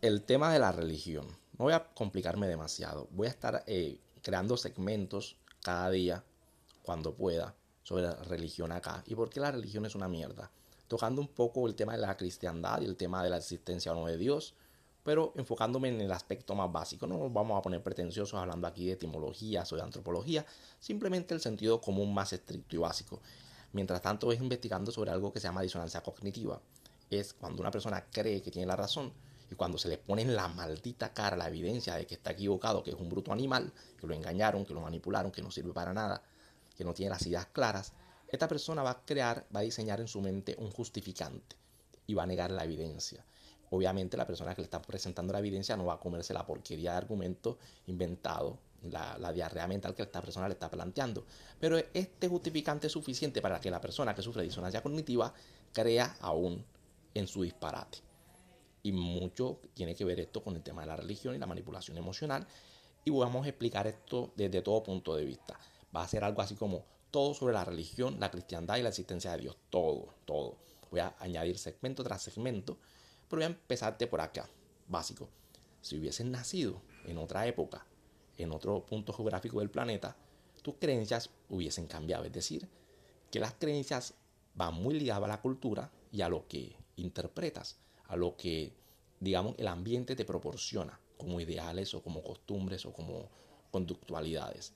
el tema de la religión. No voy a complicarme demasiado. Voy a estar eh, creando segmentos cada día, cuando pueda, sobre la religión acá. Y por qué la religión es una mierda. Tocando un poco el tema de la cristiandad y el tema de la existencia o no de Dios, pero enfocándome en el aspecto más básico. No nos vamos a poner pretenciosos hablando aquí de etimologías o de antropología, simplemente el sentido común más estricto y básico. Mientras tanto, voy investigando sobre algo que se llama disonancia cognitiva. Es cuando una persona cree que tiene la razón, y cuando se le pone en la maldita cara la evidencia de que está equivocado, que es un bruto animal, que lo engañaron, que lo manipularon, que no sirve para nada, que no tiene las ideas claras, esta persona va a crear, va a diseñar en su mente un justificante y va a negar la evidencia. Obviamente la persona que le está presentando la evidencia no va a comerse la porquería de argumento inventado, la, diarrea mental que esta persona le está planteando. Pero este justificante es suficiente para que la persona que sufre disonancia cognitiva crea aún en su disparate. Y mucho tiene que ver esto con el tema de la religión y la manipulación emocional. Y vamos a explicar esto desde todo punto de vista. Va a ser algo así como todo sobre la religión, la cristiandad y la existencia de Dios. Todo, todo. Voy a añadir segmento tras segmento. Pero voy a empezarte por acá. Básico. Si hubieses nacido en otra época, en otro punto geográfico del planeta, tus creencias hubiesen cambiado. Es decir, que las creencias van muy ligadas a la cultura y a lo que interpretas a lo que, digamos, el ambiente te proporciona como ideales o como costumbres o como conductualidades.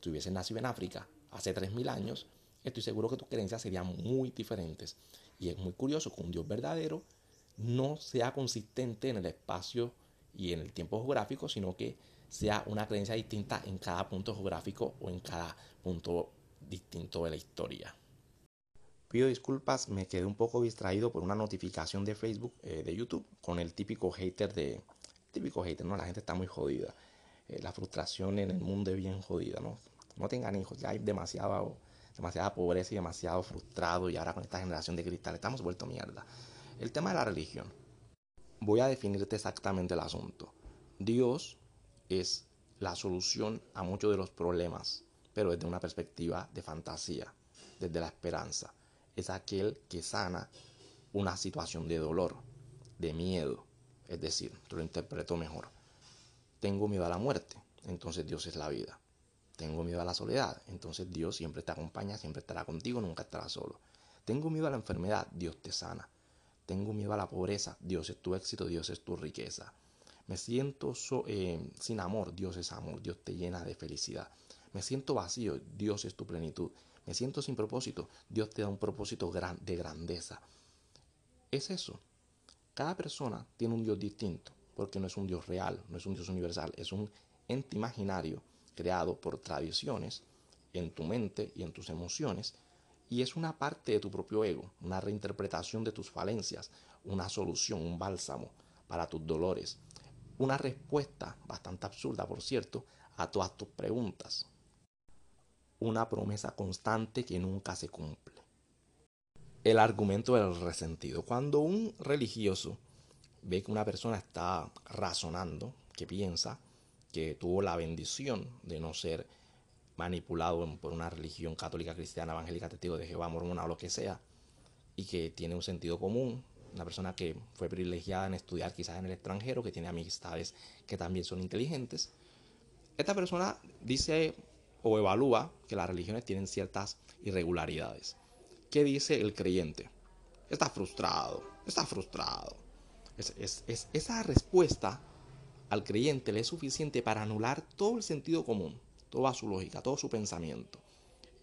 Si hubieses nacido en África hace 3.000 años, estoy seguro que tus creencias serían muy diferentes. Y es muy curioso que un Dios verdadero no sea consistente en el espacio y en el tiempo geográfico, sino que sea una creencia distinta en cada punto geográfico o en cada punto distinto de la historia. Pido disculpas, me quedé un poco distraído por una notificación de Facebook, eh, de YouTube, con el típico hater de... Típico hater, ¿no? La gente está muy jodida. Eh, la frustración en el mundo es bien jodida, ¿no? No tengan hijos, ya hay demasiada, demasiada pobreza y demasiado frustrado y ahora con esta generación de cristal estamos vuelto mierda. El tema de la religión. Voy a definirte exactamente el asunto. Dios es la solución a muchos de los problemas, pero desde una perspectiva de fantasía, desde la esperanza es aquel que sana una situación de dolor, de miedo. Es decir, lo interpreto mejor. Tengo miedo a la muerte, entonces Dios es la vida. Tengo miedo a la soledad, entonces Dios siempre te acompaña, siempre estará contigo, nunca estará solo. Tengo miedo a la enfermedad, Dios te sana. Tengo miedo a la pobreza, Dios es tu éxito, Dios es tu riqueza. Me siento eh, sin amor, Dios es amor, Dios te llena de felicidad. Me siento vacío, Dios es tu plenitud me siento sin propósito, Dios te da un propósito de grandeza. Es eso. Cada persona tiene un Dios distinto, porque no es un Dios real, no es un Dios universal, es un ente imaginario creado por tradiciones en tu mente y en tus emociones, y es una parte de tu propio ego, una reinterpretación de tus falencias, una solución, un bálsamo para tus dolores, una respuesta bastante absurda, por cierto, a todas tus preguntas una promesa constante que nunca se cumple. El argumento del resentido. Cuando un religioso ve que una persona está razonando, que piensa que tuvo la bendición de no ser manipulado por una religión católica, cristiana, evangélica, testigo de Jehová, mormona o lo que sea, y que tiene un sentido común, una persona que fue privilegiada en estudiar quizás en el extranjero, que tiene amistades que también son inteligentes, esta persona dice o evalúa que las religiones tienen ciertas irregularidades. ¿Qué dice el creyente? Está frustrado, está frustrado. Es, esa respuesta al creyente le es suficiente para anular todo el sentido común, toda su lógica, todo su pensamiento.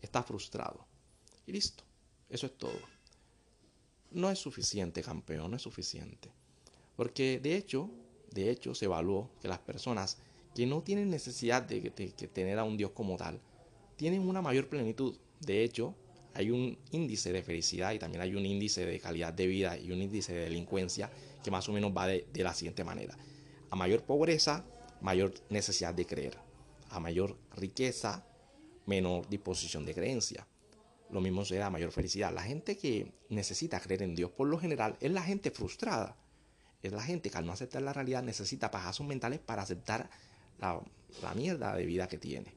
Está frustrado. Y listo. Eso es todo. No es suficiente, campeón, no es suficiente. Porque de hecho, de hecho se evaluó que las personas que no tienen necesidad de, tener a un Dios como tal, tienen una mayor plenitud. De hecho, hay un índice de felicidad y también hay un índice de calidad de vida y un índice de delincuencia que más o menos va de, la siguiente manera. A mayor pobreza, mayor necesidad de creer. A mayor riqueza, menor disposición de creencia. Lo mismo será a mayor felicidad. La gente que necesita creer en Dios, por lo general, es la gente frustrada. Es la gente que al no aceptar la realidad necesita pajazos mentales para aceptar la, mierda de vida que tiene.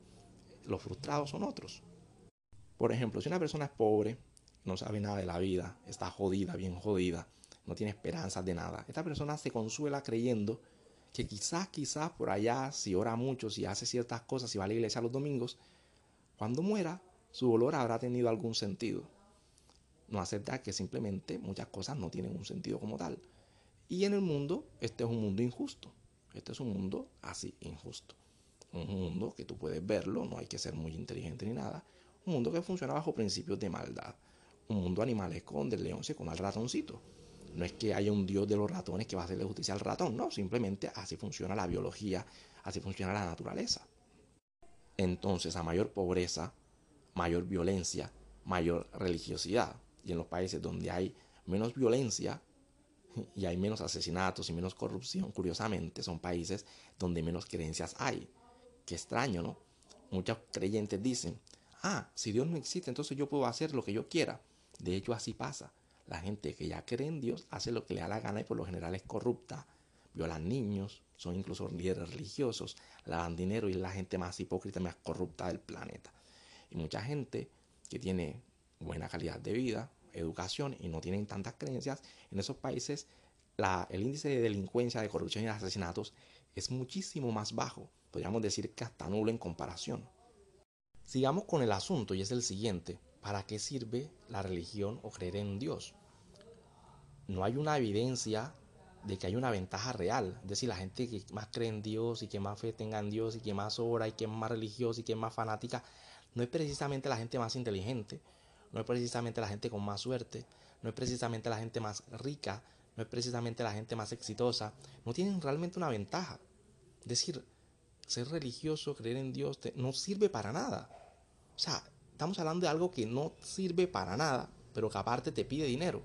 Los frustrados son otros. Por ejemplo, si una persona es pobre, no sabe nada de la vida, está jodida, bien jodida, no tiene esperanzas de nada. Esta persona se consuela creyendo que quizás, quizás por allá, si ora mucho, si hace ciertas cosas, si va a la iglesia los domingos, cuando muera, su dolor habrá tenido algún sentido. No acepta que simplemente muchas cosas no tienen un sentido como tal. Y en el mundo, este es un mundo injusto. Este es un mundo así, injusto. Un mundo que tú puedes verlo, no hay que ser muy inteligente ni nada. Un mundo que funciona bajo principios de maldad. Un mundo animalesco donde el león se come al ratoncito. No es que haya un dios de los ratones que va a hacerle justicia al ratón, no, simplemente así funciona la biología, así funciona la naturaleza. Entonces, a mayor pobreza, mayor violencia, mayor religiosidad. Y en los países donde hay menos violencia y hay menos asesinatos y menos corrupción, curiosamente, son países donde menos creencias hay. Qué extraño, ¿no? Muchos creyentes dicen, ah, si Dios no existe, entonces yo puedo hacer lo que yo quiera. De hecho, así pasa. La gente que ya cree en Dios hace lo que le da la gana y por lo general es corrupta, violan niños, son incluso líderes religiosos, lavan dinero y es la gente más hipócrita más corrupta del planeta. Y mucha gente que tiene buena calidad de vida, educación y no tienen tantas creencias, en esos países el índice de delincuencia, de corrupción y de asesinatos es muchísimo más bajo. Podríamos decir que hasta nulo en comparación. Sigamos con el asunto y es el siguiente. ¿Para qué sirve la religión o creer en Dios? No hay una evidencia de que hay una ventaja real. Es decir, la gente que más cree en Dios y que más fe tenga en Dios y que más ora y que es más religiosa y que es más fanática, no es precisamente la gente más inteligente, no es precisamente la gente con más suerte, no es precisamente la gente más rica, no es precisamente la gente más exitosa. No tienen realmente una ventaja. Es decir, ser religioso, creer en Dios, no sirve para nada. O sea, estamos hablando de algo que no sirve para nada, pero que aparte te pide dinero.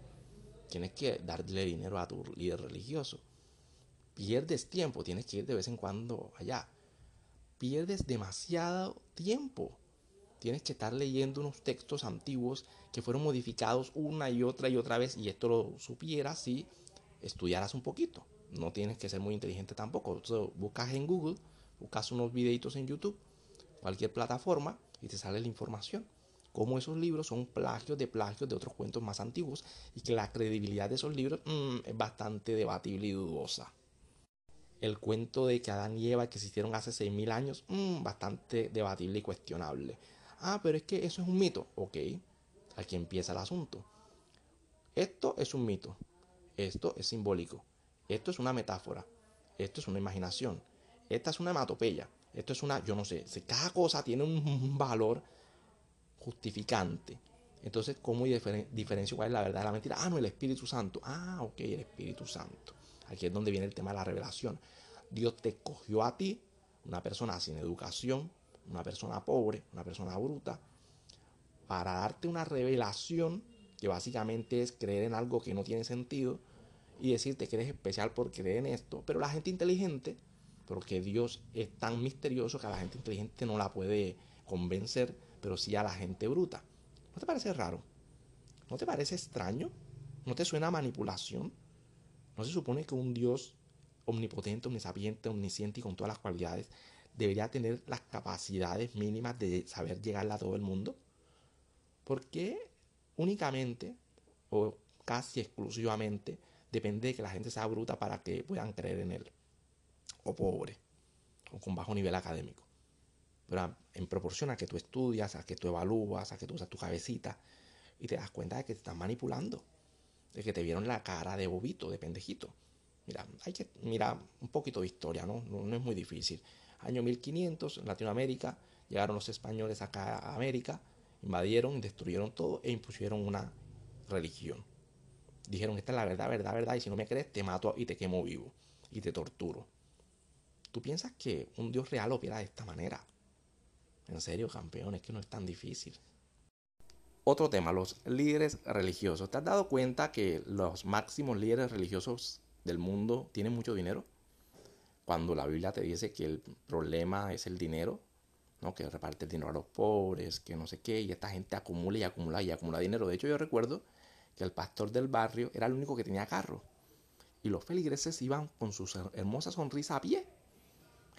Tienes que darle dinero a tu líder religioso. Pierdes tiempo, tienes que ir de vez en cuando allá. Pierdes demasiado tiempo. Tienes que estar leyendo unos textos antiguos que fueron modificados una y otra y otra vez. Y esto lo supieras si estudiaras un poquito. No tienes que ser muy inteligente tampoco. buscas en Google, buscas unos videitos en YouTube, cualquier plataforma y te sale la información. Cómo esos libros son plagios de plagios de otros cuentos más antiguos y que la credibilidad de esos libros mm, es bastante debatible y dudosa. El cuento de que Adán y Eva que existieron hace 6.000 años, mm, bastante debatible y cuestionable. Ah, pero es que eso es un mito. Ok, aquí empieza el asunto. Esto es un mito. Esto es simbólico. Esto es una metáfora. Esto es una imaginación. Esta es una hematopeya. Esto es una, yo no sé, cada cosa tiene un valor justificante. Entonces, ¿cómo diferencio cuál es la verdad de la mentira? Ah, no, el Espíritu Santo. Ah, ok, el Espíritu Santo. Aquí es donde viene el tema de la revelación. Dios te cogió a ti, una persona sin educación, una persona pobre, una persona bruta, para darte una revelación que básicamente es creer en algo que no tiene sentido y decirte que eres especial por creer en esto. Pero la gente inteligente porque Dios es tan misterioso que a la gente inteligente no la puede convencer, pero sí a la gente bruta. ¿No te parece raro? ¿No te parece extraño? ¿No te suena a manipulación? ¿No se supone que un Dios omnipotente, omnisapiente, omnisciente y con todas las cualidades debería tener las capacidades mínimas de saber llegarle a todo el mundo? ¿Por qué únicamente o casi exclusivamente depende de que la gente sea bruta para que puedan creer en él? o pobre o con bajo nivel académico. Pero en proporción a que tú estudias, a que tú evalúas, a que tú usas tu cabecita y te das cuenta de que te están manipulando, de que te vieron la cara de bobito, de pendejito. Mira, hay que mirar un poquito de historia, ¿no? No, es muy difícil. Año 1500, en Latinoamérica, llegaron los españoles acá a América, invadieron, destruyeron todo e impusieron una religión. Dijeron, esta es la verdad, verdad, verdad, y si no me crees, te mato y te quemo vivo y te torturo. ¿Tú piensas que un Dios real opera de esta manera? En serio, campeón, es que no es tan difícil. Otro tema, los líderes religiosos. ¿Te has dado cuenta que los máximos líderes religiosos del mundo tienen mucho dinero? Cuando la Biblia te dice que el problema es el dinero, ¿no? que reparte el dinero a los pobres, que no sé qué, y esta gente acumula y acumula y acumula dinero. De hecho, yo recuerdo que el pastor del barrio era el único que tenía carro. Y los feligreses iban con su hermosa sonrisa a pie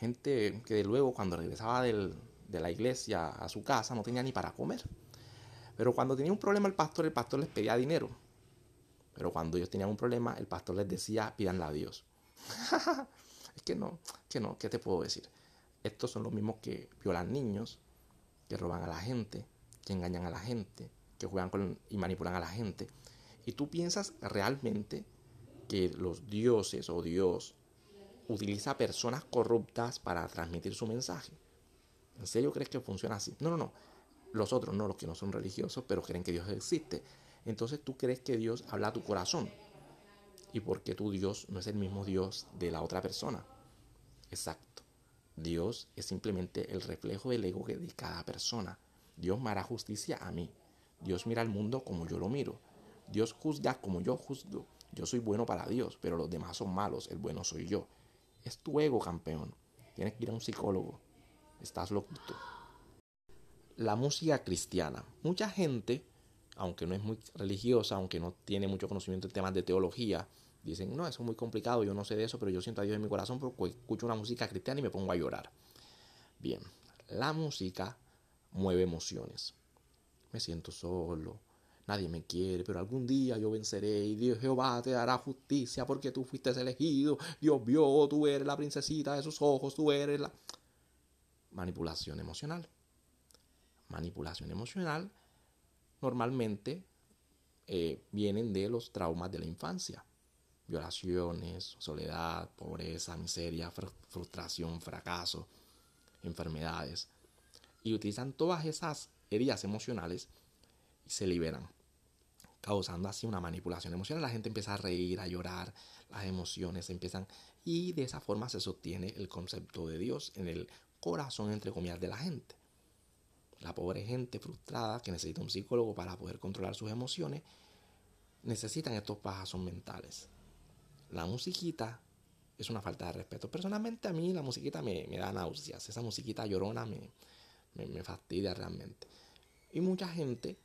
gente que de luego cuando regresaba de la iglesia a su casa no tenía ni para comer. Pero cuando tenía un problema el pastor, el pastor les pedía dinero. Pero cuando ellos tenían un problema, el pastor les decía, pídanle a Dios. que no, que no, ¿qué te puedo decir? Estos son los mismos que violan niños, que roban a la gente, que engañan a la gente, que juegan con y manipulan a la gente. Y tú piensas realmente que los dioses o Dios utiliza personas corruptas para transmitir su mensaje. ¿En serio crees que funciona así? No, no, no. Los otros no, los que no son religiosos, pero creen que Dios existe. Entonces tú crees que Dios habla a tu corazón. ¿Y por qué tu Dios no es el mismo Dios de la otra persona? Exacto. Dios es simplemente el reflejo del ego de cada persona. Dios me hará justicia a mí. Dios mira el mundo como yo lo miro. Dios juzga como yo juzgo. Yo soy bueno para Dios, pero los demás son malos. El bueno soy yo. Es tu ego, campeón. Tienes que ir a un psicólogo. Estás loquito. La música cristiana. Mucha gente, aunque no es muy religiosa, aunque no tiene mucho conocimiento en temas de teología, dicen, no, eso es muy complicado, yo no sé de eso, pero yo siento a Dios en mi corazón porque escucho una música cristiana y me pongo a llorar. Bien, la música mueve emociones. Me siento solo, nadie me quiere, pero algún día yo venceré y Dios Jehová te dará justicia porque tú fuiste elegido, Dios vio, tú eres la princesita de sus ojos, tú eres la... Manipulación emocional. Manipulación emocional normalmente eh, vienen de los traumas de la infancia. Violaciones, soledad, pobreza, miseria, frustración, fracaso, enfermedades. Y utilizan todas esas heridas emocionales y se liberan, causando así una manipulación emocional. La gente empieza a reír, a llorar, las emociones empiezan y de esa forma se sostiene el concepto de Dios en el corazón, entre comillas, de la gente. La pobre gente frustrada que necesita un psicólogo para poder controlar sus emociones, necesitan estos pasos mentales. La musiquita es una falta de respeto. Personalmente a mí la musiquita me, da náuseas. Esa musiquita llorona me, me fastidia realmente. Y mucha gente,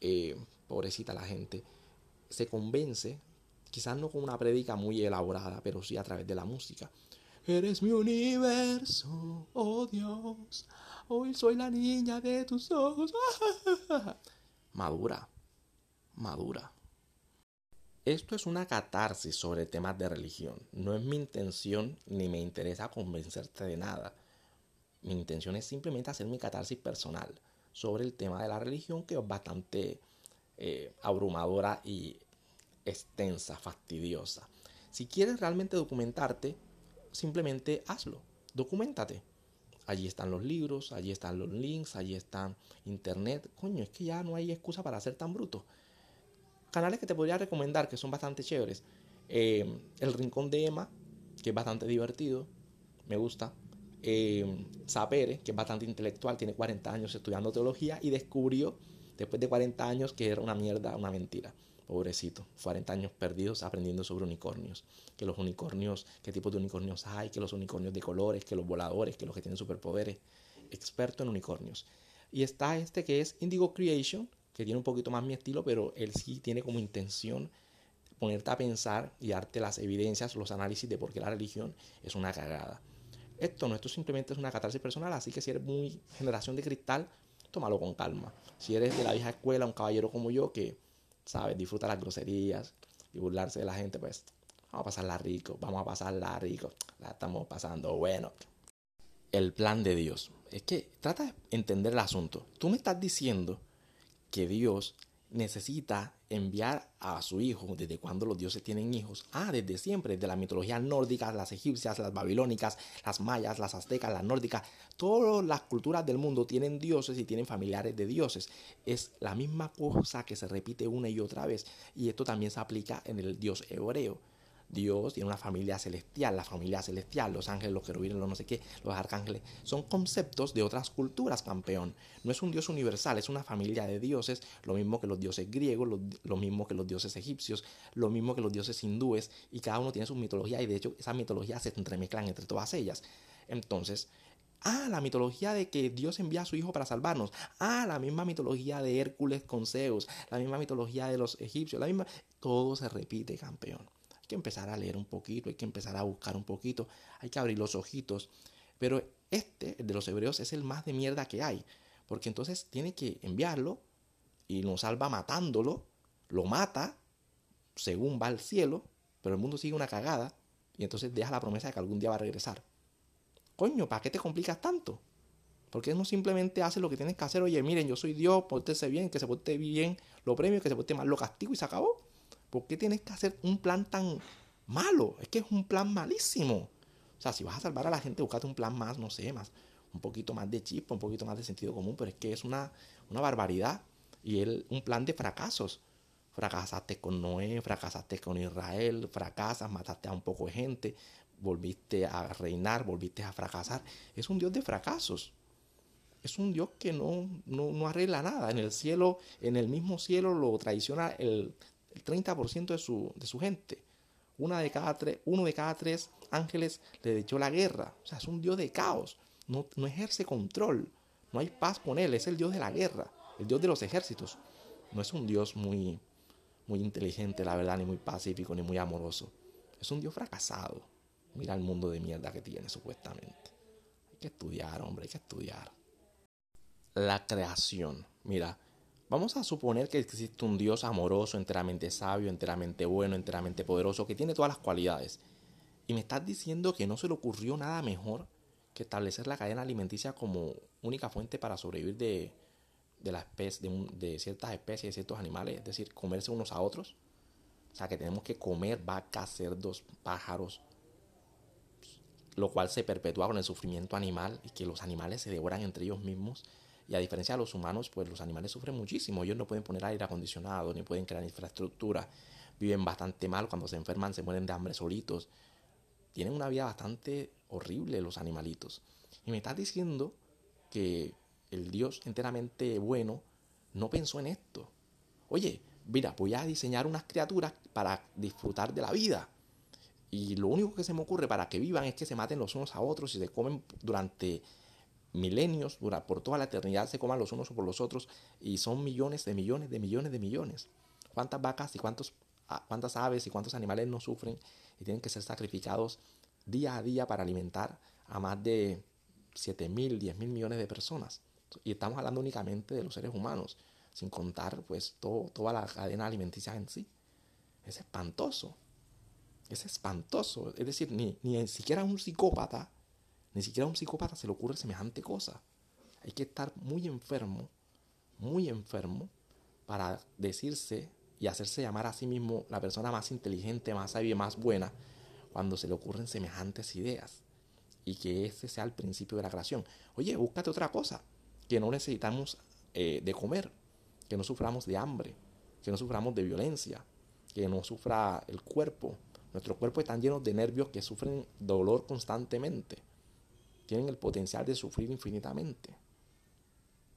eh, pobrecita la gente, se convence, quizás no con una prédica muy elaborada, pero sí a través de la música. Eres mi universo, oh Dios, hoy soy la niña de tus ojos. madura, madura. Esto es una catarsis sobre temas de religión. No es mi intención ni me interesa convencerte de nada. Mi intención es simplemente hacer mi catarsis personal sobre el tema de la religión que es bastante eh, abrumadora y extensa, fastidiosa. Si quieres realmente documentarte, simplemente hazlo, documentate. Allí están los libros, allí están los links, allí están internet. Coño, es que ya no hay excusa para ser tan bruto. Canales que te podría recomendar que son bastante chéveres. Eh, el Rincón de Emma, que es bastante divertido, me gusta eh, Sapere, que es bastante intelectual, tiene 40 años estudiando teología y descubrió después de 40 años que era una mierda, una mentira. Pobrecito, 40 años perdidos aprendiendo sobre unicornios. Que los unicornios, qué tipos de unicornios hay, que los unicornios de colores, que los voladores, que los que tienen superpoderes. Experto en unicornios. Y está este que es Indigo Creation, que tiene un poquito más mi estilo, pero él sí tiene como intención ponerte a pensar y darte las evidencias, los análisis de por qué la religión es una cagada. Esto no, esto simplemente es una catarsis personal, así que si eres muy generación de cristal, tómalo con calma. Si eres de la vieja escuela, un caballero como yo que, sabes, disfruta las groserías y burlarse de la gente, pues vamos a pasarla rico, vamos a pasarla rico, la estamos pasando bueno. El plan de Dios. Es que trata de entender el asunto. Tú me estás diciendo que Dios necesita enviar a su hijo, desde cuando los dioses tienen hijos, ah, desde siempre, desde la mitología nórdica, las egipcias, las babilónicas, las mayas, las aztecas, las nórdicas, todas las culturas del mundo tienen dioses y tienen familiares de dioses. Es la misma cosa que se repite una y otra vez, y esto también se aplica en el dios hebreo. Dios tiene una familia celestial, la familia celestial, los ángeles, los querubines, los no sé qué, los arcángeles, son conceptos de otras culturas, campeón. No es un Dios universal, es una familia de dioses, lo mismo que los dioses griegos, lo, mismo que los dioses egipcios, lo mismo que los dioses hindúes, y cada uno tiene su mitología, y de hecho esas mitologías se entremezclan entre todas ellas. Entonces, Ah, la mitología de que Dios envía a su hijo para salvarnos. Ah, la misma mitología de Hércules con Zeus. La misma mitología de los egipcios. La misma. Todo se repite, campeón que empezar a leer un poquito, hay que empezar a buscar un poquito, hay que abrir los ojitos. Pero este, el de los hebreos, es el más de mierda que hay. Porque entonces tiene que enviarlo y nos salva matándolo, lo mata, según va al cielo, pero el mundo sigue una cagada y entonces deja la promesa de que algún día va a regresar. Coño, ¿para qué te complicas tanto? Porque no simplemente hace lo que tienes que hacer? Oye, miren, yo soy Dios, pórtese bien, que se porte bien, lo premio, que se porte mal, lo castigo y se acabó. ¿Por qué tienes que hacer un plan tan malo? Es que es un plan malísimo. O sea, si vas a salvar a la gente, búscate un plan más, no sé, más, un poquito más de chispa, un poquito más de sentido común, pero es que es una, una barbaridad. Y él, un plan de fracasos. Fracasaste con Noé, fracasaste con Israel, fracasas, mataste a un poco de gente, volviste a reinar, volviste a fracasar. Es un Dios de fracasos. Es un Dios que no, no, arregla nada. En el cielo, en el mismo cielo lo traiciona el, 30% de su, de su gente. Una de cada tres, uno de cada tres ángeles le echó la guerra. O sea, es un Dios de caos. No, no ejerce control. No hay paz con él. Es el Dios de la guerra. El Dios de los ejércitos. No es un Dios muy, muy inteligente, la verdad, ni muy pacífico, ni muy amoroso. Es un Dios fracasado. Mira el mundo de mierda que tiene, supuestamente. Hay que estudiar, hombre, hay que estudiar. La creación. Mira, vamos a suponer que existe un Dios amoroso, enteramente sabio, enteramente bueno, enteramente poderoso, que tiene todas las cualidades. Y me estás diciendo que no se le ocurrió nada mejor que establecer la cadena alimenticia como única fuente para sobrevivir de, de, la especie, de, de ciertas especies, de ciertos animales, es decir, comerse unos a otros. O sea, que tenemos que comer vacas, cerdos, pájaros, lo cual se perpetúa con el sufrimiento animal y que los animales se devoran entre ellos mismos. Y a diferencia de los humanos, pues los animales sufren muchísimo. Ellos no pueden poner aire acondicionado, ni pueden crear infraestructura. Viven bastante mal. Cuando se enferman, se mueren de hambre solitos. Tienen una vida bastante horrible los animalitos. Y me estás diciendo que el Dios enteramente bueno no pensó en esto. Oye, mira, voy a diseñar unas criaturas para disfrutar de la vida. Y lo único que se me ocurre para que vivan es que se maten los unos a otros y se comen durante milenios, por toda la eternidad se coman los unos por los otros y son millones de millones de millones de millones. ¿Cuántas vacas y cuántos, cuántas aves y cuántos animales no sufren y tienen que ser sacrificados día a día para alimentar a más de 7 mil, 10 mil millones de personas? Y estamos hablando únicamente de los seres humanos, sin contar pues toda la cadena alimenticia en sí. Es espantoso. Es espantoso. Es decir, ni, ni siquiera un psicópata, ni siquiera a un psicópata se le ocurre semejante cosa. Hay que estar muy enfermo, muy enfermo, para decirse y hacerse llamar a sí mismo la persona más inteligente, más sabia más buena, cuando se le ocurren semejantes ideas. Y que ese sea el principio de la creación. Oye, búscate otra cosa. Que no necesitamos eh, de comer. Que no suframos de hambre. Que no suframos de violencia. Que no sufra el cuerpo Nuestros cuerpos están llenos de nervios que sufren dolor constantemente. Tienen el potencial de sufrir infinitamente.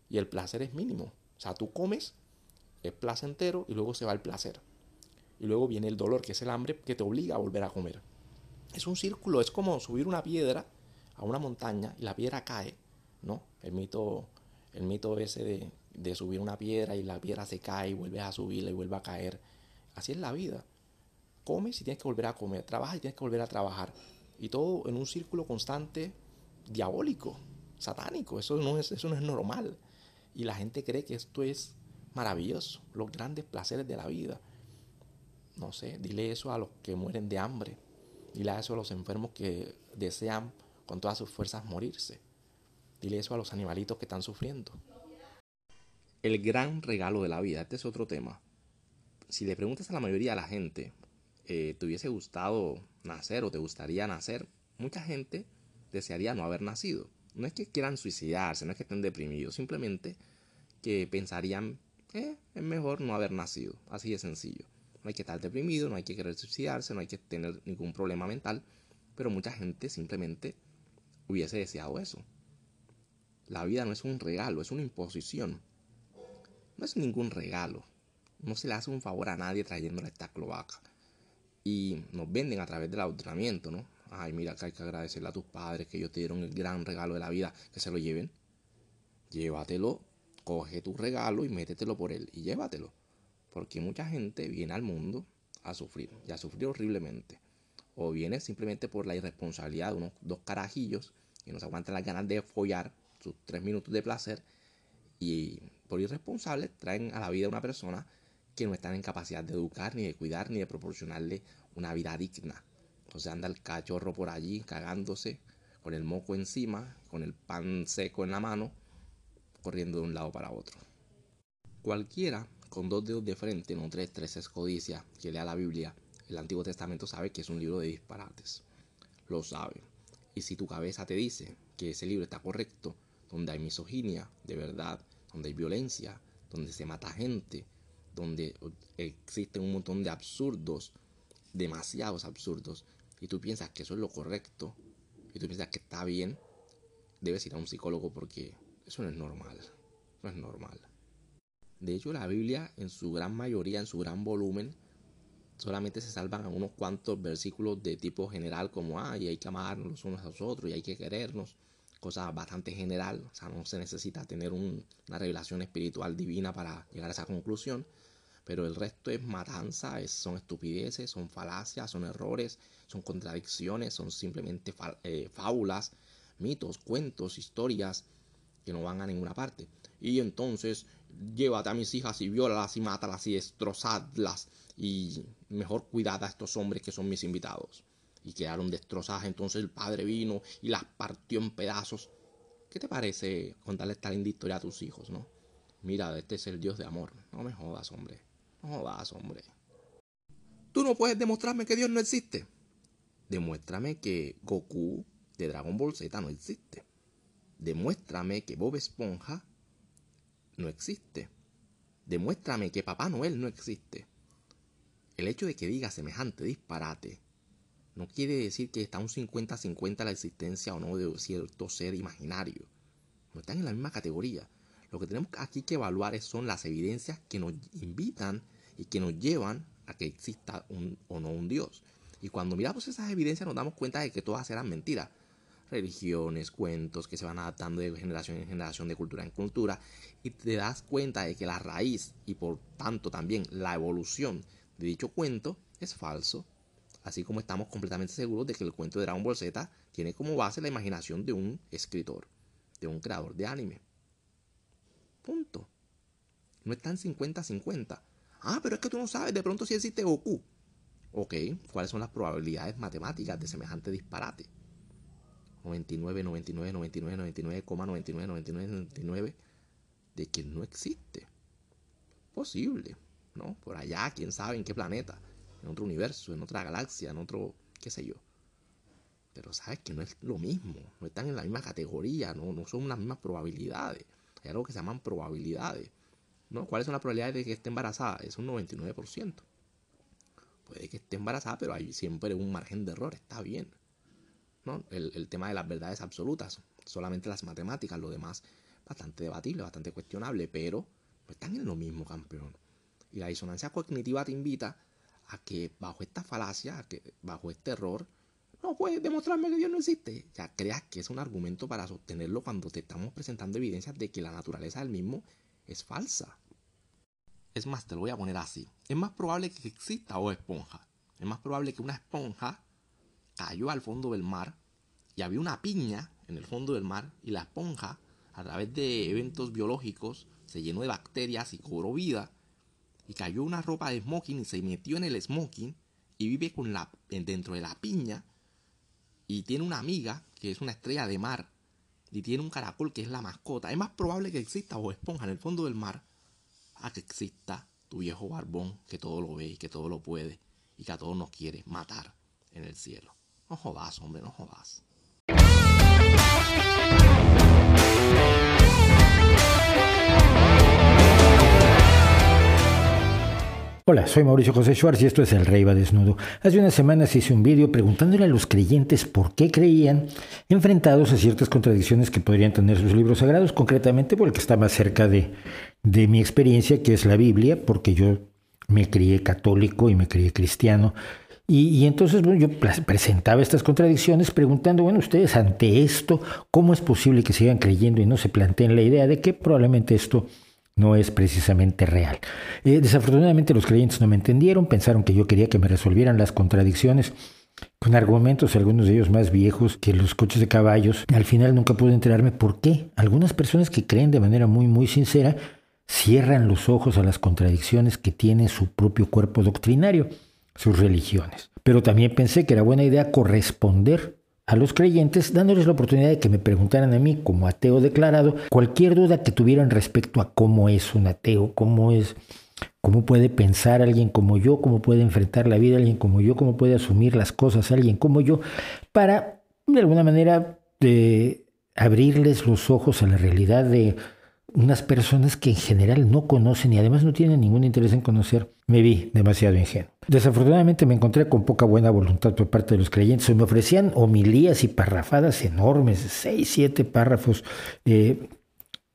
Y el placer es mínimo. O sea, tú comes, es placentero y luego se va el placer. Y luego viene el dolor, que es el hambre que te obliga a volver a comer. Es un círculo, es como subir una piedra a una montaña y la piedra cae, ¿no? El mito, el mito ese de, de subir una piedra y la piedra se cae y vuelve a subirla y vuelve a caer. Así es la vida comes y tienes que volver a comer, trabajas y tienes que volver a trabajar. Y todo en un círculo constante diabólico, satánico. Eso no es, eso no es normal. Y la gente cree que esto es maravilloso, los grandes placeres de la vida. No sé, dile eso a los que mueren de hambre. Dile eso a los enfermos que desean con todas sus fuerzas morirse. Dile eso a los animalitos que están sufriendo. El gran regalo de la vida, este es otro tema. Si le preguntas a la mayoría de la gente, eh, te hubiese gustado nacer o te gustaría nacer, mucha gente desearía no haber nacido. No es que quieran suicidarse, no es que estén deprimidos, simplemente que pensarían, eh, es mejor no haber nacido, así de sencillo. No hay que estar deprimido, no hay que querer suicidarse, no hay que tener ningún problema mental, pero mucha gente simplemente hubiese deseado eso. La vida no es un regalo, es una imposición. No es ningún regalo. No se le hace un favor a nadie trayéndole esta cloaca y nos venden a través del adoctrinamiento, ¿no? Ay, mira que hay que agradecerle a tus padres que ellos te dieron el gran regalo de la vida, que se lo lleven. Llévatelo, coge tu regalo y métetelo por él y llévatelo. Porque mucha gente viene al mundo a sufrir, y a sufrir horriblemente. O viene simplemente por la irresponsabilidad de unos dos carajillos que no se aguantan las ganas de follar sus tres minutos de placer y por irresponsables traen a la vida una persona que no están en capacidad de educar, ni de cuidar, ni de proporcionarle una vida digna. Entonces anda el cachorro por allí cagándose, con el moco encima, con el pan seco en la mano, corriendo de un lado para otro. Cualquiera con dos dedos de frente, no tres, tres es codicia, que lea la Biblia, el Antiguo Testamento sabe que es un libro de disparates. Lo sabe. Y si tu cabeza te dice que ese libro está correcto, donde hay misoginia, de verdad, donde hay violencia, donde se mata gente, donde existen un montón de absurdos, demasiados absurdos, y tú piensas que eso es lo correcto, y tú piensas que está bien, debes ir a un psicólogo porque eso no es normal. No es normal. De hecho, la Biblia, en su gran mayoría, en su gran volumen, solamente se salvan a unos cuantos versículos de tipo general, como, hay que amarnos los unos a los otros, y hay que querernos. Cosa bastante general, o sea, no se necesita tener una revelación espiritual divina para llegar a esa conclusión. Pero el resto es matanza, son estupideces, son falacias, son errores, son contradicciones, son simplemente eh, fábulas, mitos, cuentos, historias que no van a ninguna parte. Y entonces llévate a mis hijas y violalas y mátalas y destrozadlas y mejor cuidad a estos hombres que son mis invitados. Y quedaron destrozadas. Entonces el padre vino y las partió en pedazos. ¿Qué te parece contarle esta linda historia a tus hijos, no? Mira, este es el Dios de amor. No me jodas, hombre. No jodas, hombre. Tú no puedes demostrarme que Dios no existe. Demuéstrame que Goku de Dragon Ball Z no existe. Demuéstrame que Bob Esponja no existe. Demuéstrame que Papá Noel no existe. El hecho de que diga semejante disparate no quiere decir que está un 50-50 la existencia o no de cierto ser imaginario. No están en la misma categoría. Lo que tenemos aquí que evaluar son las evidencias que nos invitan y que nos llevan a que exista un, o no un Dios. Y cuando miramos esas evidencias nos damos cuenta de que todas eran mentiras. Religiones, cuentos que se van adaptando de generación en generación, de cultura en cultura, y te das cuenta de que la raíz y por tanto también la evolución de dicho cuento es falso. Así como estamos completamente seguros de que el cuento de Dragon Ball Z tiene como base la imaginación de un escritor, de un creador de anime. No están 50-50. Ah, pero es que tú no sabes de pronto si existe Goku. Ok, ¿cuáles son las probabilidades matemáticas de semejante disparate? 99, 99, 99, 99, 99, 99, 99 de que no existe. Posible, ¿no? Por allá, quién sabe en qué planeta, en otro universo, en otra galaxia, en otro, qué sé yo. Pero sabes que no es lo mismo, no están en la misma categoría, no, no son las mismas probabilidades. Hay algo que se llaman probabilidades. ¿no? ¿Cuáles son las probabilidades de que esté embarazada? Es un 99%. Puede que esté embarazada, pero hay siempre un margen de error, está bien. ¿no? El, tema de las verdades absolutas, solamente las matemáticas, lo demás bastante debatible, bastante cuestionable, pero están en lo mismo, campeón. Y la disonancia cognitiva te invita a que bajo esta falacia, que bajo este error, no puedes demostrarme que Dios no existe. Ya creas que es un argumento para sostenerlo cuando te estamos presentando evidencias de que la naturaleza del mismo es falsa. Es más, te lo voy a poner así. Es más probable que exista o esponja. Es más probable que una esponja cayó al fondo del mar y había una piña en el fondo del mar y la esponja, a través de eventos biológicos, se llenó de bacterias y cobró vida y cayó una ropa de smoking y se metió en el smoking y vive con la, dentro de la piña y tiene una amiga que es una estrella de mar y tiene un caracol que es la mascota. Es más probable que exista o esponja en el fondo del mar a que exista tu viejo barbón que todo lo ve y que todo lo puede y que a todos nos quiere matar en el cielo. No jodas, hombre, no jodas. Hola, soy Mauricio José Schwartz y esto es El Rey va desnudo. Hace unas semanas hice un vídeo preguntándole a los creyentes por qué creían, enfrentados a ciertas contradicciones que podrían tener sus libros sagrados, concretamente por el que está más cerca de, de mi experiencia, que es la Biblia, porque yo me crié católico y me crié cristiano. Y, entonces bueno, yo presentaba estas contradicciones preguntando, bueno, ustedes ante esto, ¿cómo es posible que sigan creyendo y no se planteen la idea de que probablemente esto no es precisamente real? Eh, desafortunadamente los creyentes no me entendieron, pensaron que yo quería que me resolvieran las contradicciones con argumentos, algunos de ellos más viejos que los coches de caballos. Al final nunca pude enterarme por qué algunas personas que creen de manera muy, muy sincera cierran los ojos a las contradicciones que tiene su propio cuerpo doctrinario, sus religiones. Pero también pensé que era buena idea corresponder a los creyentes dándoles la oportunidad de que me preguntaran a mí como ateo declarado cualquier duda que tuvieran respecto a cómo es un ateo, cómo es cómo puede pensar alguien como yo, cómo puede enfrentar la vida alguien como yo, cómo puede asumir las cosas alguien como yo, para de alguna manera de abrirles los ojos a la realidad de unas personas que en general no conocen y además no tienen ningún interés en conocer, me vi demasiado ingenuo. Desafortunadamente me encontré con poca buena voluntad por parte de los creyentes. me ofrecían homilías y parrafadas enormes, seis, siete párrafos, eh,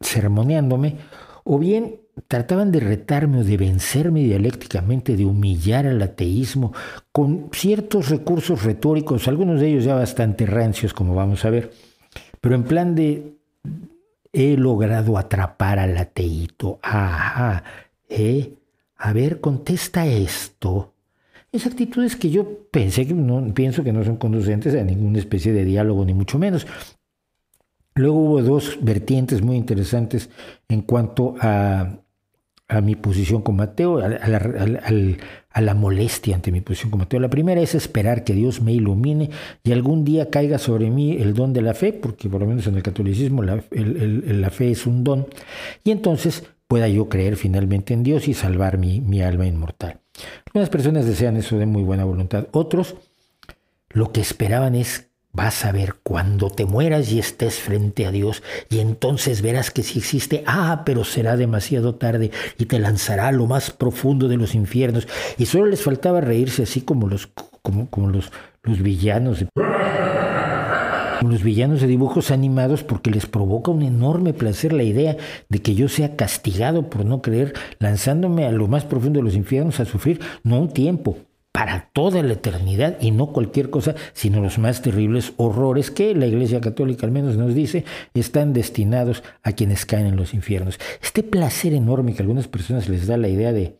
sermoneándome, o bien trataban de retarme o de vencerme dialécticamente, de humillar al ateísmo, con ciertos recursos retóricos, algunos de ellos ya bastante rancios, como vamos a ver, pero en plan de he logrado atrapar al ateíto. Ajá, ¿eh? A ver, contesta esto. Es actitudes que yo pensé que no, pienso que no son conducentes a ninguna especie de diálogo, ni mucho menos. Luego hubo dos vertientes muy interesantes en cuanto a a mi posición como ateo, a, la, molestia ante mi posición como ateo. La primera es esperar que Dios me ilumine y algún día caiga sobre mí el don de la fe, porque por lo menos en el catolicismo la, la fe es un don, y entonces pueda yo creer finalmente en Dios y salvar mi, mi alma inmortal. Algunas personas desean eso de muy buena voluntad, otros lo que esperaban es Vas a ver cuando te mueras y estés frente a Dios y entonces verás que si existe, ah, pero será demasiado tarde y te lanzará a lo más profundo de los infiernos. Y solo les faltaba reírse así como los, como, como los, los villanos. Los villanos de dibujos animados porque les provoca un enorme placer la idea de que yo sea castigado por no creer, lanzándome a lo más profundo de los infiernos a sufrir no un tiempo, para toda la eternidad y no cualquier cosa, sino los más terribles horrores que la Iglesia Católica al menos nos dice están destinados a quienes caen en los infiernos. Este placer enorme que a algunas personas les da la idea de,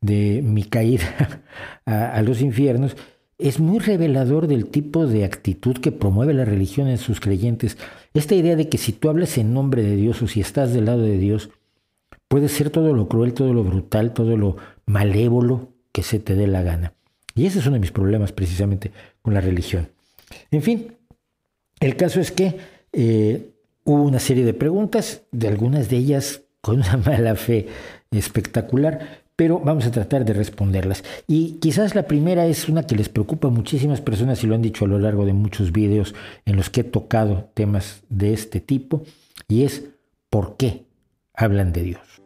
de mi caída a, a los infiernos es muy revelador del tipo de actitud que promueve la religión en sus creyentes. Esta idea de que si tú hablas en nombre de Dios o si estás del lado de Dios, puede ser todo lo cruel, todo lo brutal, todo lo malévolo, que se te dé la gana. Y ese es uno de mis problemas precisamente con la religión. En fin, el caso es que eh, hubo una serie de preguntas, de algunas de ellas con una mala fe espectacular, pero vamos a tratar de responderlas. Y quizás la primera es una que les preocupa a muchísimas personas y lo han dicho a lo largo de muchos videos en los que he tocado temas de este tipo, y es ¿por qué hablan de Dios?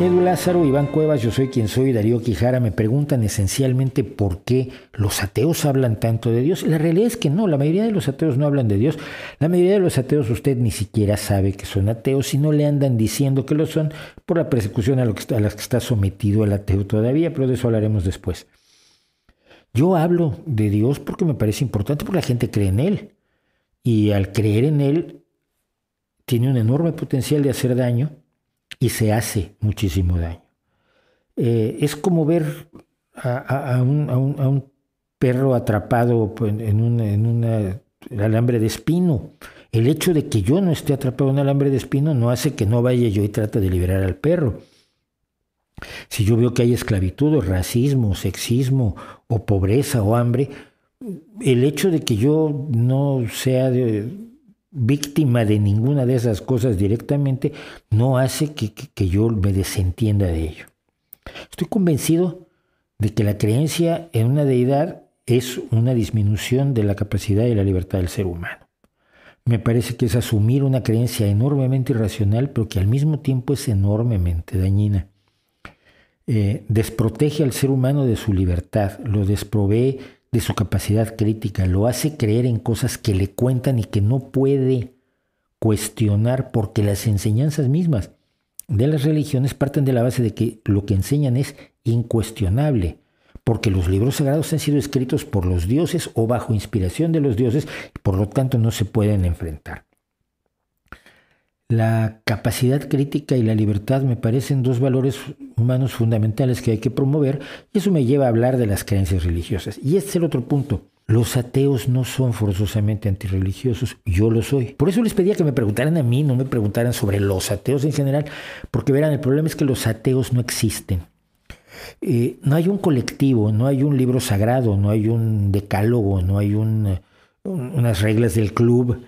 Edu Lázaro, Iván Cuevas, yo soy quien soy, Darío Quijara, me preguntan esencialmente por qué los ateos hablan tanto de Dios. La realidad es que no, la mayoría de los ateos no hablan de Dios. La mayoría de los ateos usted ni siquiera sabe que son ateos y no le andan diciendo que lo son por la persecución a, lo que a la que está sometido el ateo todavía, pero de eso hablaremos después. Yo hablo de Dios porque me parece importante, porque la gente cree en Él. Y al creer en Él, tiene un enorme potencial de hacer daño y se hace muchísimo daño. Eh, es como ver a, un, perro atrapado en un alambre de espino. El hecho de que yo no esté atrapado en un alambre de espino no hace que no vaya yo y trate de liberar al perro. Si yo veo que hay esclavitud o racismo, sexismo o pobreza o hambre, el hecho de que yo no sea de, víctima de ninguna de esas cosas directamente, no hace que, yo me desentienda de ello. Estoy convencido de que la creencia en una deidad es una disminución de la capacidad y la libertad del ser humano. Me parece que es asumir una creencia enormemente irracional, pero que al mismo tiempo es enormemente dañina. Eh, desprotege al ser humano de su libertad, lo desprovee de su capacidad crítica, lo hace creer en cosas que le cuentan y que no puede cuestionar porque las enseñanzas mismas de las religiones parten de la base de que lo que enseñan es incuestionable, porque los libros sagrados han sido escritos por los dioses o bajo inspiración de los dioses, y por lo tanto no se pueden enfrentar. La capacidad crítica y la libertad me parecen dos valores humanos fundamentales que hay que promover y eso me lleva a hablar de las creencias religiosas. Y este es el otro punto. Los ateos no son forzosamente antirreligiosos, yo lo soy. Por eso les pedía que me preguntaran a mí, no me preguntaran sobre los ateos en general, porque verán, el problema es que los ateos no existen. Eh, no hay un colectivo, no hay un libro sagrado, no hay un decálogo, no hay unas reglas del club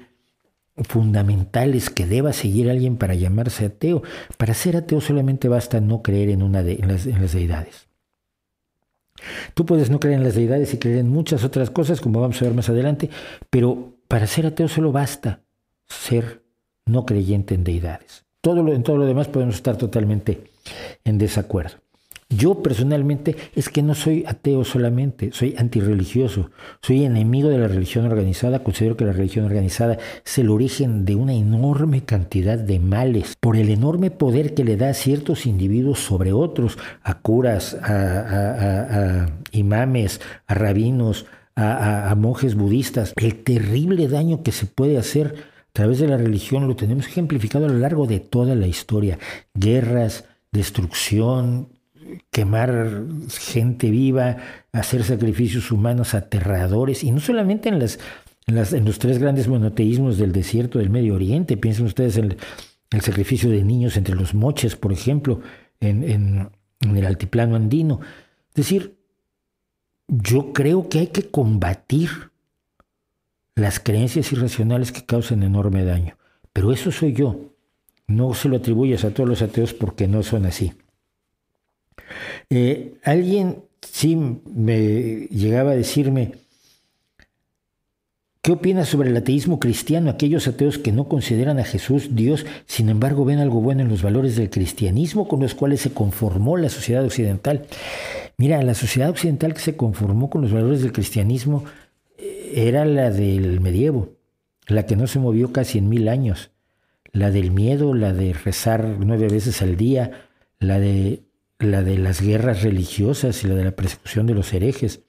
fundamentales que deba seguir alguien para llamarse ateo. Para ser ateo solamente basta no creer en, una de, las, deidades. Tú puedes no creer en las deidades y creer en muchas otras cosas, como vamos a ver más adelante, pero para ser ateo solo basta ser no creyente en deidades. Todo en todo lo demás podemos estar totalmente en desacuerdo. Yo personalmente es que no soy ateo solamente, soy antirreligioso, soy enemigo de la religión organizada, considero que la religión organizada es el origen de una enorme cantidad de males, por el enorme poder que le da a ciertos individuos sobre otros, a curas, a, imames, a rabinos, a monjes budistas, el terrible daño que se puede hacer a través de la religión lo tenemos ejemplificado a lo largo de toda la historia, guerras, destrucción, quemar gente viva, hacer sacrificios humanos aterradores, y no solamente en, las, en, los tres grandes monoteísmos del desierto del Medio Oriente, piensen ustedes en el, sacrificio de niños entre los moches, por ejemplo, en, en, en el altiplano andino. Es decir, yo creo que hay que combatir las creencias irracionales que causan enorme daño, pero eso soy yo. No se lo atribuyes a todos los ateos porque no son así. Eh, alguien sí me llegaba a decirme, ¿qué opinas sobre el ateísmo cristiano? Aquellos ateos que no consideran a Jesús Dios, sin embargo ven algo bueno en los valores del cristianismo con los cuales se conformó la sociedad occidental. Mira, la sociedad occidental que se conformó con los valores del cristianismo eh, era la del medievo, la que no se movió casi en mil años, la del miedo, la de rezar nueve veces al día, la de la de las guerras religiosas y la de la persecución de los herejes.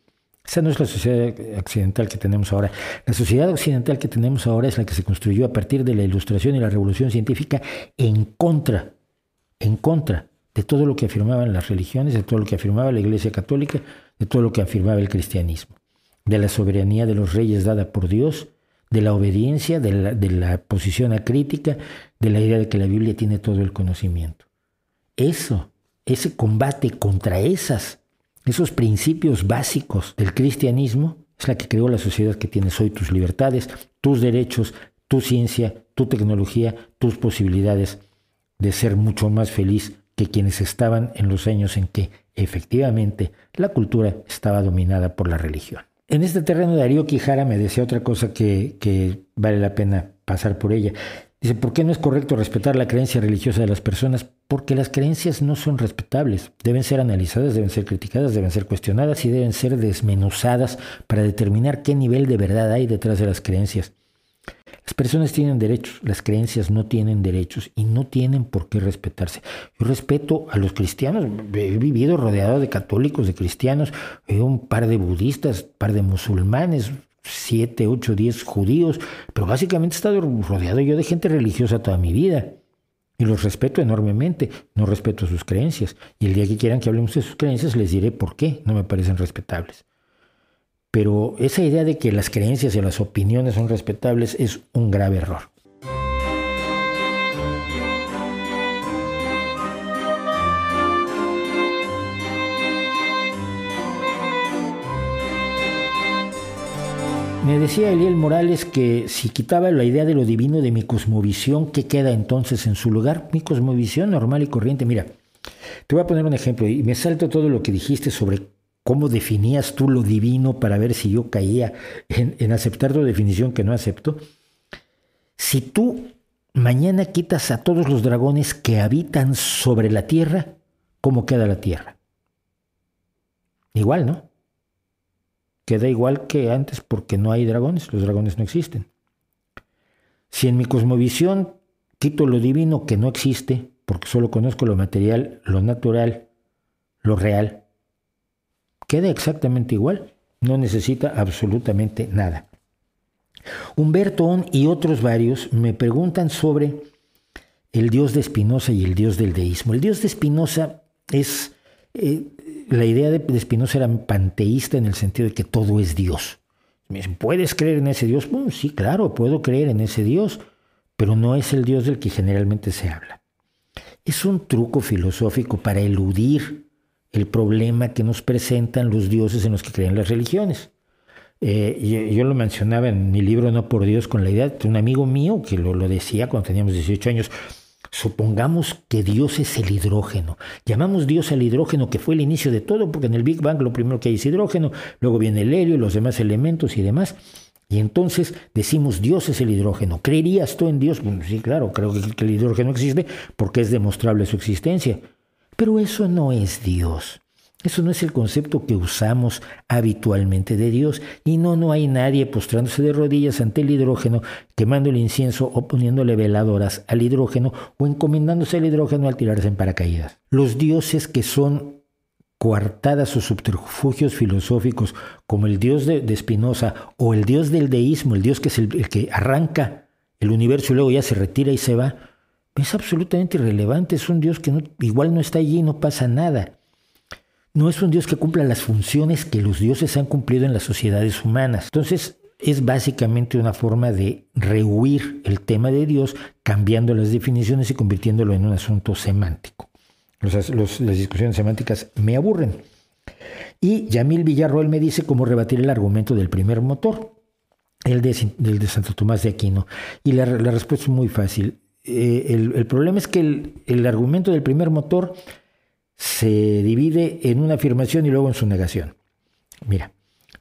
Esa no es la sociedad occidental que tenemos ahora. La sociedad occidental que tenemos ahora es la que se construyó a partir de la ilustración y la revolución científica en contra, en contra de todo lo que afirmaban las religiones, de todo lo que afirmaba la Iglesia Católica, de todo lo que afirmaba el cristianismo, de la soberanía de los reyes dada por Dios, de la obediencia, de la, de la posición acrítica, de la idea de que la Biblia tiene todo el conocimiento. Eso ese combate contra esas, esos principios básicos del cristianismo es la que creó la sociedad que tienes hoy, tus libertades, tus derechos, tu ciencia, tu tecnología, tus posibilidades de ser mucho más feliz que quienes estaban en los años en que efectivamente la cultura estaba dominada por la religión. En este terreno Darío Quijara me decía otra cosa que, que vale la pena pasar por ella. Dice, ¿por qué no es correcto respetar la creencia religiosa de las personas? Porque las creencias no son respetables. Deben ser analizadas, deben ser criticadas, deben ser cuestionadas y deben ser desmenuzadas para determinar qué nivel de verdad hay detrás de las creencias. Las personas tienen derechos, las creencias no tienen derechos y no tienen por qué respetarse. Yo respeto a los cristianos, he vivido rodeado de católicos, de cristianos, un par de budistas, un par de musulmanes, siete, ocho, diez judíos, pero básicamente he estado rodeado yo de gente religiosa toda mi vida. Y los respeto enormemente, no respeto sus creencias. Y el día que quieran que hablemos de sus creencias, les diré por qué no me parecen respetables. Pero esa idea de que las creencias y las opiniones son respetables es un grave error. Me decía Eliel Morales que si quitaba la idea de lo divino de mi cosmovisión, ¿qué queda entonces en su lugar? Mi cosmovisión normal y corriente. Mira, te voy a poner un ejemplo y me salto todo lo que dijiste sobre cómo definías tú lo divino para ver si yo caía en, en aceptar tu definición que no acepto. Si tú mañana quitas a todos los dragones que habitan sobre la tierra, ¿cómo queda la tierra? Igual, ¿no? Queda igual que antes porque no hay dragones, los dragones no existen. Si en mi cosmovisión quito lo divino que no existe, porque solo conozco lo material, lo natural, lo real, queda exactamente igual, no necesita absolutamente nada. Humberto On y otros varios me preguntan sobre el Dios de Spinoza y el Dios del deísmo. El Dios de Spinoza es, eh, la idea de Spinoza era panteísta en el sentido de que todo es Dios. ¿Puedes creer en ese Dios? sí, claro, puedo creer en ese Dios, pero no es el Dios del que generalmente se habla. Es un truco filosófico para eludir el problema que nos presentan los dioses en los que creen las religiones. Eh, yo, lo mencionaba en mi libro No por Dios con la idea de un amigo mío que lo, lo decía cuando teníamos 18 años. Supongamos que Dios es el hidrógeno. Llamamos Dios al hidrógeno que fue el inicio de todo, porque en el Big Bang lo primero que hay es hidrógeno, luego viene el helio y los demás elementos y demás. Y entonces decimos Dios es el hidrógeno. ¿Creerías tú en Dios? Sí, claro, creo que el hidrógeno existe porque es demostrable su existencia. Pero eso no es Dios. Eso no es el concepto que usamos habitualmente de Dios. Y no, no hay nadie postrándose de rodillas ante el hidrógeno, quemando el incienso o poniéndole veladoras al hidrógeno o encomendándose al hidrógeno al tirarse en paracaídas. Los dioses que son coartadas o subterfugios filosóficos, como el dios de, Spinoza o el dios del deísmo, el dios que es el que arranca el universo y luego ya se retira y se va, es absolutamente irrelevante, es un Dios que igual no está allí y no pasa nada. No es un Dios que cumpla las funciones que los dioses han cumplido en las sociedades humanas. Entonces, es básicamente una forma de rehuir el tema de Dios, cambiando las definiciones y convirtiéndolo en un asunto semántico. las discusiones semánticas me aburren. Y Yamil Villarroel me dice cómo rebatir el argumento del primer motor, el de, Santo Tomás de Aquino. Y la respuesta es muy fácil. Eh, el, problema es que el, argumento del primer motor se divide en una afirmación y luego en su negación. Mira,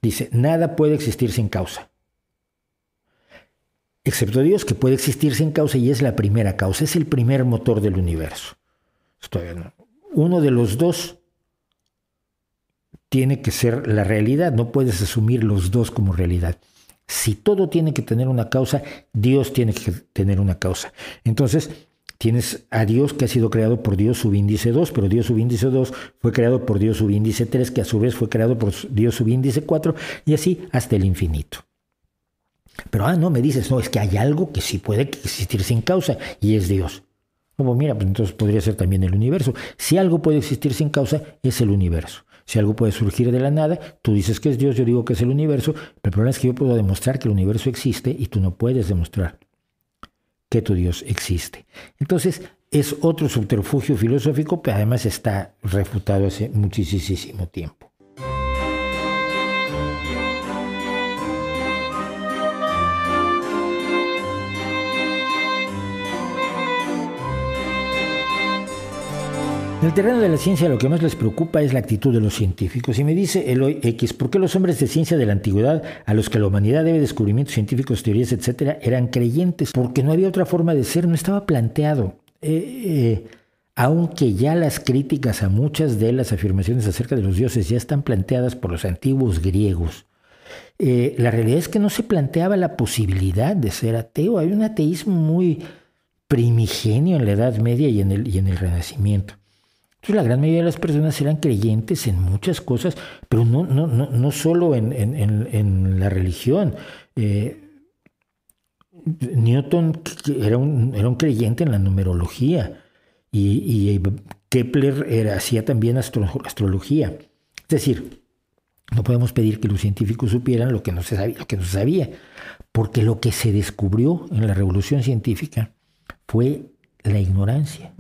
dice, nada puede existir sin causa. Excepto Dios, que puede existir sin causa y es la primera causa, es el primer motor del universo. Uno de los dos tiene que ser la realidad, no puedes asumir los dos como realidad. Si todo tiene que tener una causa, Dios tiene que tener una causa. Entonces, tienes a Dios que ha sido creado por Dios subíndice 2, pero Dios subíndice 2 fue creado por Dios subíndice 3, que a su vez fue creado por Dios subíndice 4, y así hasta el infinito. Pero, ah, no, me dices, no, es que hay algo que sí puede existir sin causa, y es Dios. Como, mira, pues entonces podría ser también el universo. Si algo puede existir sin causa, es el universo. Si algo puede surgir de la nada, tú dices que es Dios, yo digo que es el universo, pero el problema es que yo puedo demostrar que el universo existe y tú no puedes demostrar que tu Dios existe. Entonces, es otro subterfugio filosófico, pero además está refutado hace muchísimo tiempo. En el terreno de la ciencia lo que más les preocupa es la actitud de los científicos. Y me dice Eloy X, ¿por qué los hombres de ciencia de la antigüedad, a los que la humanidad debe descubrimientos científicos, teorías, etcétera, eran creyentes? Porque no había otra forma de ser, no estaba planteado. Eh, eh, aunque ya las críticas a muchas de las afirmaciones acerca de los dioses ya están planteadas por los antiguos griegos, eh, la realidad es que no se planteaba la posibilidad de ser ateo. Hay un ateísmo muy primigenio en la Edad Media y en el, y en el Renacimiento la gran mayoría de las personas eran creyentes en muchas cosas, pero no, no, no, no solo en, la religión. Eh, Newton era un, era un creyente en la numerología y, Kepler era, hacía también astrología. Es decir, no podemos pedir que los científicos supieran lo que, no se sabía, lo que no se sabía, porque lo que se descubrió en la revolución científica fue la ignorancia.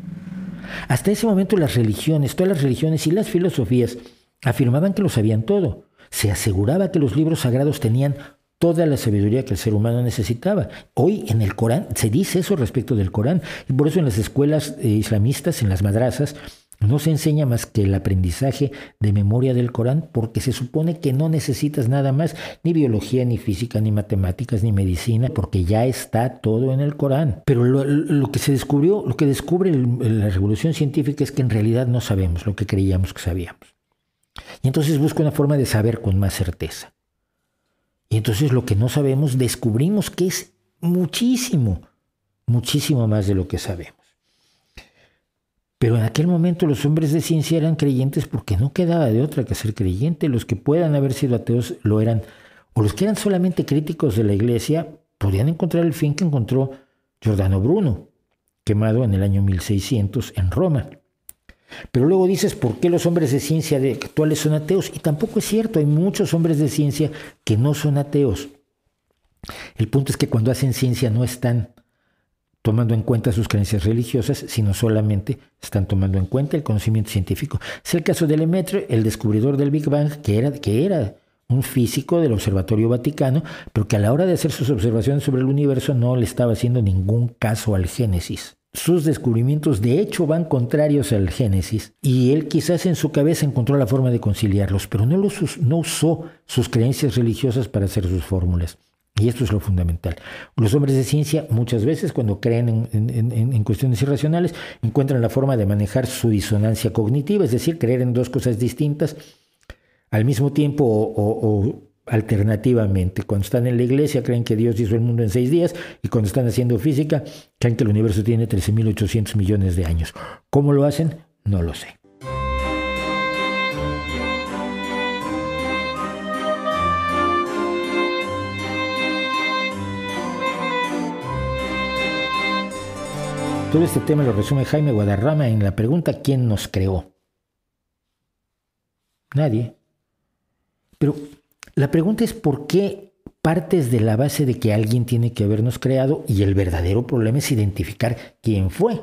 Hasta ese momento las religiones, todas las religiones y las filosofías afirmaban que lo sabían todo. Se aseguraba que los libros sagrados tenían toda la sabiduría que el ser humano necesitaba. Hoy en el Corán se dice eso respecto del Corán y por eso en las escuelas eh, islamistas, en las madrazas, no se enseña más que el aprendizaje de memoria del Corán porque se supone que no necesitas nada más, ni biología, ni física, ni matemáticas, ni medicina, porque ya está todo en el Corán. Pero lo, que se descubrió, lo que descubre la revolución científica es que en realidad no sabemos lo que creíamos que sabíamos. Y entonces busca una forma de saber con más certeza. Y entonces lo que no sabemos descubrimos que es muchísimo, muchísimo más de lo que sabemos. Pero en aquel momento los hombres de ciencia eran creyentes porque no quedaba de otra que ser creyente. Los que puedan haber sido ateos lo eran. O los que eran solamente críticos de la iglesia podían encontrar el fin que encontró Giordano Bruno. quemado en el año 1600 en Roma. Pero luego dices, ¿por qué los hombres de ciencia actuales son ateos? Y tampoco es cierto, hay muchos hombres de ciencia que no son ateos. El punto es que cuando hacen ciencia no están tomando en cuenta sus creencias religiosas, sino solamente están tomando en cuenta el conocimiento científico. Es el caso de Lemaitre, el descubridor del Big Bang, que era, que era un físico del Observatorio Vaticano, pero que a la hora de hacer sus observaciones sobre el universo no le estaba haciendo ningún caso al Génesis. Sus descubrimientos de hecho van contrarios al Génesis y él quizás en su cabeza encontró la forma de conciliarlos, pero no, no usó sus creencias religiosas para hacer sus fórmulas. Y esto es lo fundamental. Los hombres de ciencia muchas veces cuando creen en, cuestiones irracionales encuentran la forma de manejar su disonancia cognitiva, es decir, creer en dos cosas distintas al mismo tiempo o, alternativamente. Cuando están en la iglesia creen que Dios hizo el mundo en seis días y cuando están haciendo física creen que el universo tiene 13.800 millones de años. ¿Cómo lo hacen? No lo sé. Todo este tema lo resume Jaime Guadarrama en la pregunta ¿quién nos creó? Nadie. Pero la pregunta es por qué partes de la base de que alguien tiene que habernos creado y el verdadero problema es identificar quién fue.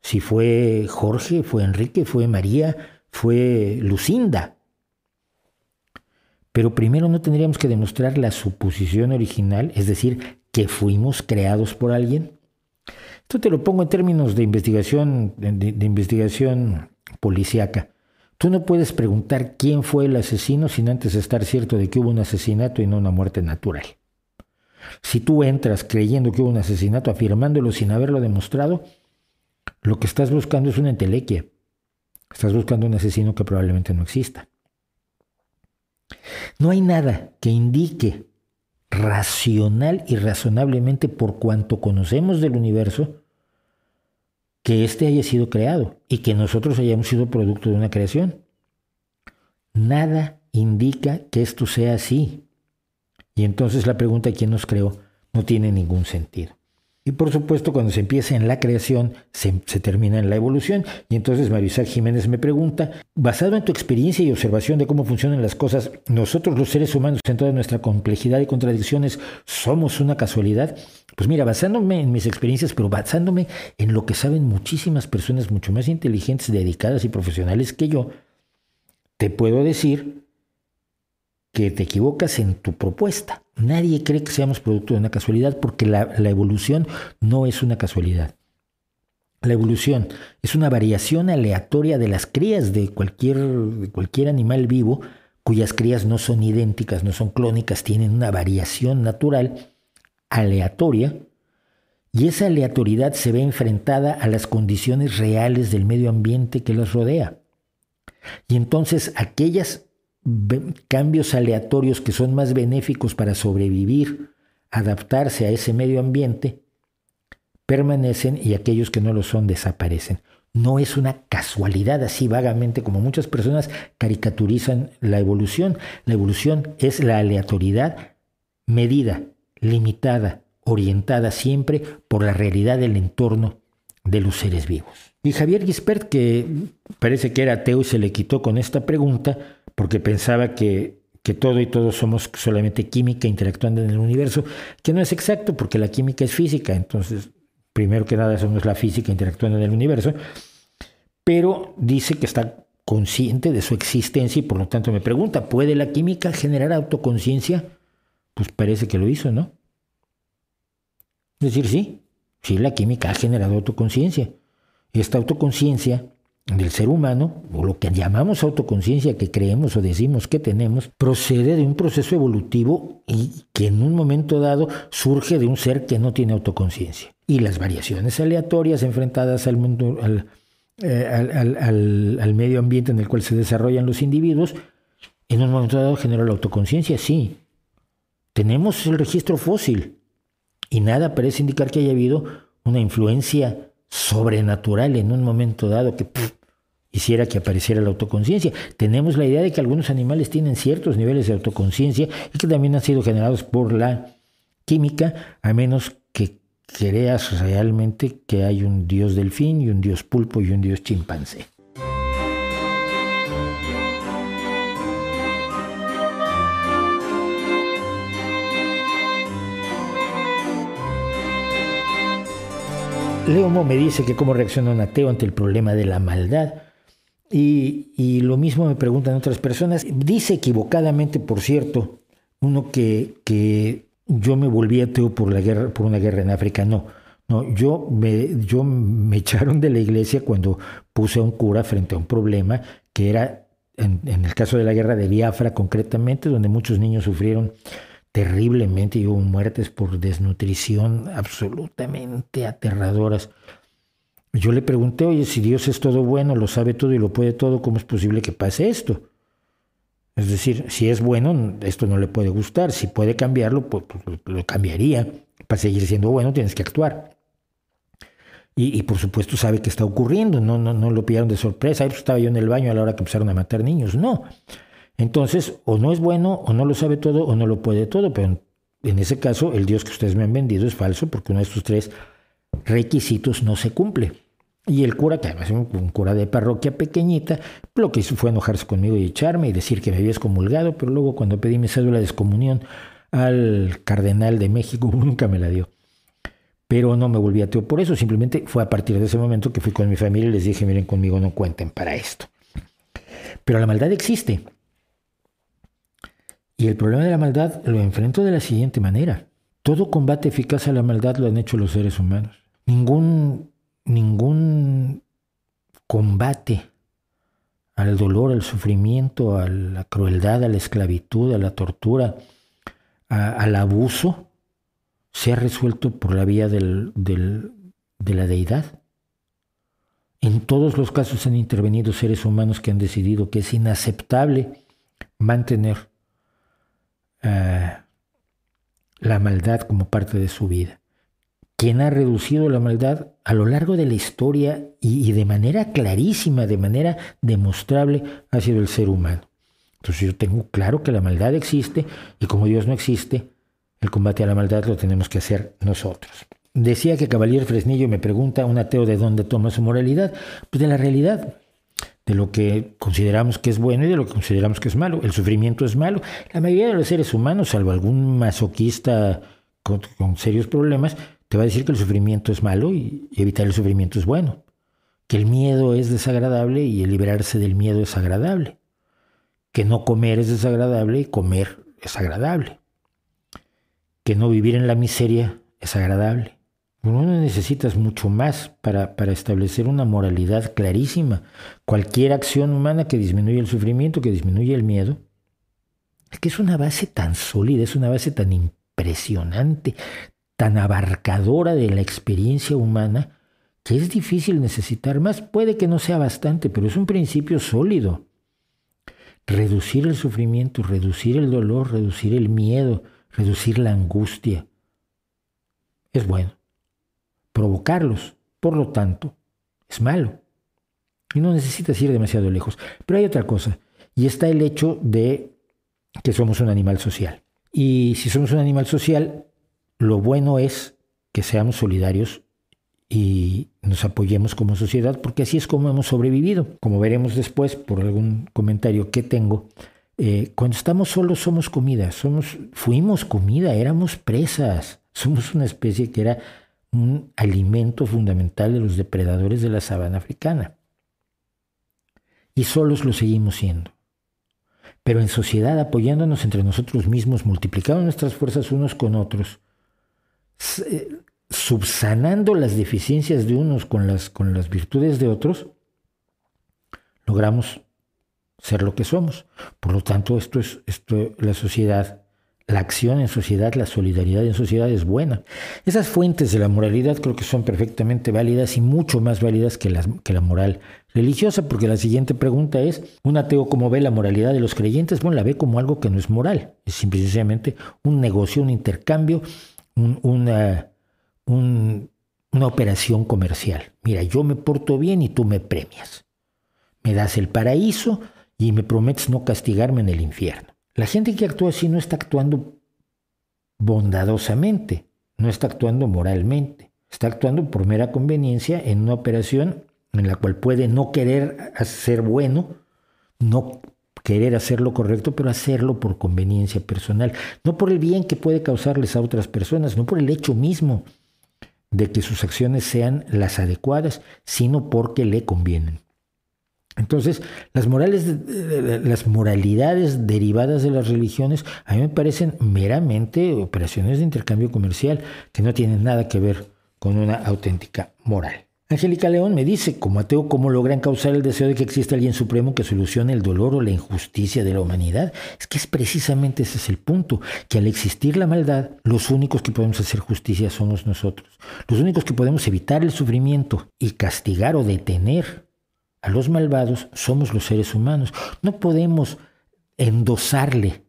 Si fue Jorge, fue Enrique, fue María, fue Lucinda. Pero primero no tendríamos que demostrar la suposición original, es decir, que fuimos creados por alguien. Esto te lo pongo en términos de investigación, de, investigación policíaca. Tú no puedes preguntar quién fue el asesino sin antes estar cierto de que hubo un asesinato y no una muerte natural. Si tú entras creyendo que hubo un asesinato, afirmándolo sin haberlo demostrado, lo que estás buscando es una entelequia. Estás buscando un asesino que probablemente no exista. No hay nada que indique racional y razonablemente por cuanto conocemos del universo que éste haya sido creado y que nosotros hayamos sido producto de una creación. Nada indica que esto sea así. Y entonces la pregunta ¿quién nos creó? no tiene ningún sentido. Y por supuesto, cuando se empieza en la creación, se, termina en la evolución. Y entonces Marisol Jiménez me pregunta, basado en tu experiencia y observación de cómo funcionan las cosas, ¿nosotros los seres humanos en toda nuestra complejidad y contradicciones somos una casualidad? Pues mira, basándome en mis experiencias, pero basándome en lo que saben muchísimas personas mucho más inteligentes, dedicadas y profesionales que yo, te puedo decir que te equivocas en tu propuesta. Nadie cree que seamos producto de una casualidad porque la, evolución no es una casualidad. La evolución es una variación aleatoria de las crías de cualquier, de cualquier animal vivo cuyas crías no son idénticas, no son clónicas, tienen una variación natural aleatoria y esa aleatoriedad se ve enfrentada a las condiciones reales del medio ambiente que las rodea. Y entonces aquellas cambios aleatorios que son más benéficos para sobrevivir, adaptarse a ese medio ambiente, permanecen y aquellos que no lo son desaparecen. No es una casualidad así vagamente como muchas personas caricaturizan la evolución. La evolución es la aleatoriedad medida, limitada, orientada siempre por la realidad del entorno de los seres vivos. Y Javier Gispert, que parece que era ateo y se le quitó con esta pregunta, porque pensaba que, todo y todos somos solamente química interactuando en el universo, que no es exacto porque la química es física, entonces primero que nada somos la física interactuando en el universo, pero dice que está consciente de su existencia y por lo tanto me pregunta, ¿puede la química generar autoconciencia? Pues parece que lo hizo, ¿no? Es decir, sí, sí, la química ha generado autoconciencia. Esta autoconciencia del ser humano, o lo que llamamos autoconciencia que creemos o decimos que tenemos, procede de un proceso evolutivo y que en un momento dado surge de un ser que no tiene autoconciencia. Y las variaciones aleatorias enfrentadas al, mundo, al, eh, al, medio ambiente en el cual se desarrollan los individuos, en un momento dado generan la autoconciencia, sí. Tenemos el registro fósil y nada parece indicar que haya habido una influencia sobrenatural en un momento dado que hiciera que apareciera la autoconciencia. Tenemos la idea de que algunos animales tienen ciertos niveles de autoconciencia y que también han sido generados por la química, a menos que, creas realmente que hay un dios delfín y un dios pulpo y un dios chimpancé. Leomo me dice que cómo reacciona un ateo ante el problema de la maldad. Y, lo mismo me preguntan otras personas. Dice equivocadamente, por cierto, uno que, que yo me volví ateo por, la guerra, por una guerra en África. No, no yo, me, yo me echaron de la iglesia cuando puse a un cura frente a un problema que era, en, en el caso de la guerra de Biafra concretamente, donde muchos niños sufrieron terriblemente y hubo muertes por desnutrición absolutamente aterradoras. Yo le pregunté, oye, si Dios es todo bueno, lo sabe todo y lo puede todo, ¿cómo es posible que pase esto? Es decir, si es bueno, esto no le puede gustar. Si puede cambiarlo, pues, pues lo cambiaría. Para seguir siendo bueno, tienes que actuar. Y, por supuesto sabe que está ocurriendo, no, no, no lo pillaron de sorpresa. Pues, estaba yo en el baño a la hora que empezaron a matar niños. No. Entonces, o no es bueno, o no lo sabe todo, o no lo puede todo, pero en ese caso el Dios que ustedes me han vendido es falso porque uno de estos tres requisitos no se cumple. Y el cura, que además un, cura de parroquia pequeñita, lo que hizo fue enojarse conmigo y echarme y decir que me había excomulgado, pero luego cuando pedí mi cédula de excomunión al cardenal de México, nunca me la dio. Pero no me volví ateo por eso, simplemente fue a partir de ese momento que fui con mi familia y les dije, miren, conmigo no cuenten para esto. Pero la maldad existe. Y el problema de la maldad lo enfrento de la siguiente manera. Todo combate eficaz a la maldad lo han hecho los seres humanos. Ningún, ningún combate al dolor, al sufrimiento, a la crueldad, a la esclavitud, a la tortura, al abuso, se ha resuelto por la vía de la deidad. En todos los casos han intervenido seres humanos que han decidido que es inaceptable mantener eh, la maldad como parte de su vida. Quien ha reducido la maldad a lo largo de la historia y, de manera clarísima, de manera demostrable, ha sido el ser humano. Entonces yo tengo claro que la maldad existe y como Dios no existe, el combate a la maldad lo tenemos que hacer nosotros. Decía que Caballero Fresnillo me pregunta, un ateo de dónde toma su moralidad, pues de la realidad de lo que consideramos que es bueno y de lo que consideramos que es malo. El sufrimiento es malo. La mayoría de los seres humanos, salvo algún masoquista con, serios problemas, te va a decir que el sufrimiento es malo y evitar el sufrimiento es bueno. Que el miedo es desagradable y el liberarse del miedo es agradable. Que no comer es desagradable y comer es agradable. Que no vivir en la miseria es agradable. Uno no necesitas mucho más para, para, establecer una moralidad clarísima. Cualquier acción humana que disminuya el sufrimiento, que disminuya el miedo, es que es una base tan sólida, es una base tan impresionante, tan abarcadora de la experiencia humana, que es difícil necesitar más. Puede que no sea bastante, pero es un principio sólido. Reducir el sufrimiento, reducir el dolor, reducir el miedo, reducir la angustia, es bueno provocarlos. Por lo tanto, es malo. Y no necesitas ir demasiado lejos. Pero hay otra cosa, y está el hecho de que somos un animal social. Y si somos un animal social, lo bueno es que seamos solidarios y nos apoyemos como sociedad, porque así es como hemos sobrevivido. Como veremos después por algún comentario que tengo, eh, cuando estamos solos somos comida, somos, fuimos comida, éramos presas, somos una especie que era un alimento fundamental de los depredadores de la sabana africana. Y solos lo seguimos siendo. Pero en sociedad, apoyándonos entre nosotros mismos, multiplicando nuestras fuerzas unos con otros, subsanando las deficiencias de unos con las, con las virtudes de otros, logramos ser lo que somos. Por lo tanto, esto es esto, la sociedad la acción en sociedad, la solidaridad en sociedad es buena. Esas fuentes de la moralidad creo que son perfectamente válidas y mucho más válidas que la, que la moral religiosa, porque la siguiente pregunta es, ¿un ateo cómo ve la moralidad de los creyentes? Bueno, la ve como algo que no es moral, es simplemente un negocio, un intercambio, una, una operación comercial. Mira, yo me porto bien y tú me premias. Me das el paraíso y me prometes no castigarme en el infierno. La gente que actúa así no está actuando bondadosamente, no está actuando moralmente, está actuando por mera conveniencia en una operación en la cual puede no querer ser bueno, no querer hacer lo correcto, pero hacerlo por conveniencia personal, no por el bien que puede causarles a otras personas, no por el hecho mismo de que sus acciones sean las adecuadas, sino porque le convienen. Entonces, las, morales, las moralidades derivadas de las religiones a mí me parecen meramente operaciones de intercambio comercial que no tienen nada que ver con una auténtica moral. Angélica León me dice, como ateo, ¿cómo logran causar el deseo de que exista alguien supremo que solucione el dolor o la injusticia de la humanidad? Es que es precisamente ese es el punto, que al existir la maldad, los únicos que podemos hacer justicia somos nosotros. Los únicos que podemos evitar el sufrimiento y castigar o detener a los malvados somos los seres humanos. No podemos endosarle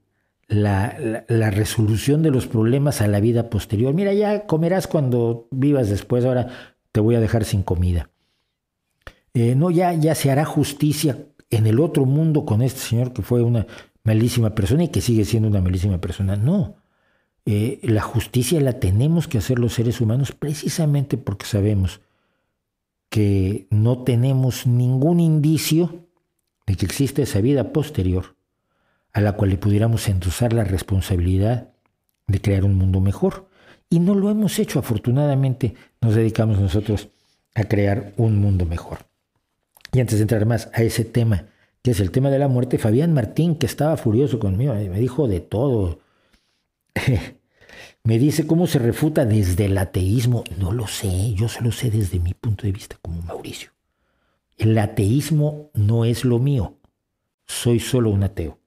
la, la, resolución de los problemas a la vida posterior. Mira, ya comerás cuando vivas después, ahora te voy a dejar sin comida. Eh, no, ya, ya se hará justicia en el otro mundo con este señor que fue una malísima persona y que sigue siendo una malísima persona. No, eh, la justicia la tenemos que hacer los seres humanos precisamente porque sabemos que no tenemos ningún indicio de que existe esa vida posterior a la cual le pudiéramos endosar la responsabilidad de crear un mundo mejor. Y no lo hemos hecho, afortunadamente nos dedicamos nosotros a crear un mundo mejor. Y antes de entrar más a ese tema, que es el tema de la muerte, Fabián Martín, que estaba furioso conmigo, me dijo de todo. me dice cómo se refuta desde el ateísmo. No lo sé, yo solo sé desde mi punto de vista como Mauricio. El ateísmo no es lo mío, soy solo un ateo.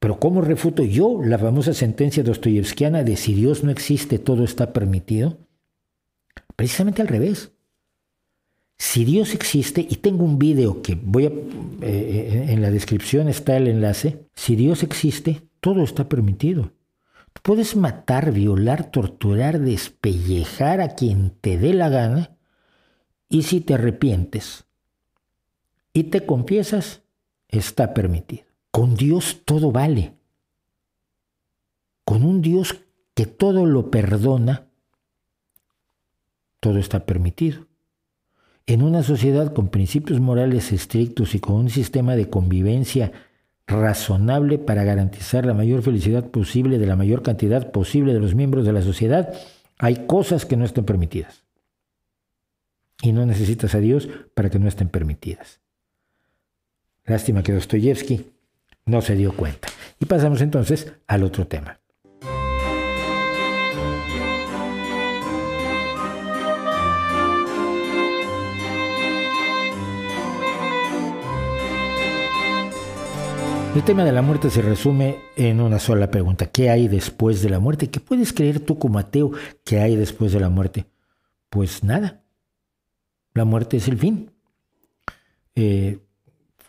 Pero ¿cómo refuto yo la famosa sentencia dostoyevskiana de si Dios no existe, todo está permitido? Precisamente al revés. Si Dios existe, y tengo un video que voy a, eh, eh, en la descripción está el enlace, si Dios existe, todo está permitido. Puedes matar, violar, torturar, despellejar a quien te dé la gana, y si te arrepientes y te confiesas, está permitido. Con Dios todo vale. Con un Dios que todo lo perdona, todo está permitido. En una sociedad con principios morales estrictos y con un sistema de convivencia razonable para garantizar la mayor felicidad posible de la mayor cantidad posible de los miembros de la sociedad, hay cosas que no están permitidas. Y no necesitas a Dios para que no estén permitidas. Lástima que Dostoyevsky no se dio cuenta. Y pasamos entonces al otro tema. El tema de la muerte se resume en una sola pregunta. ¿Qué hay después de la muerte? ¿Qué puedes creer tú como ateo que hay después de la muerte? Pues nada. La muerte es el fin. Eh,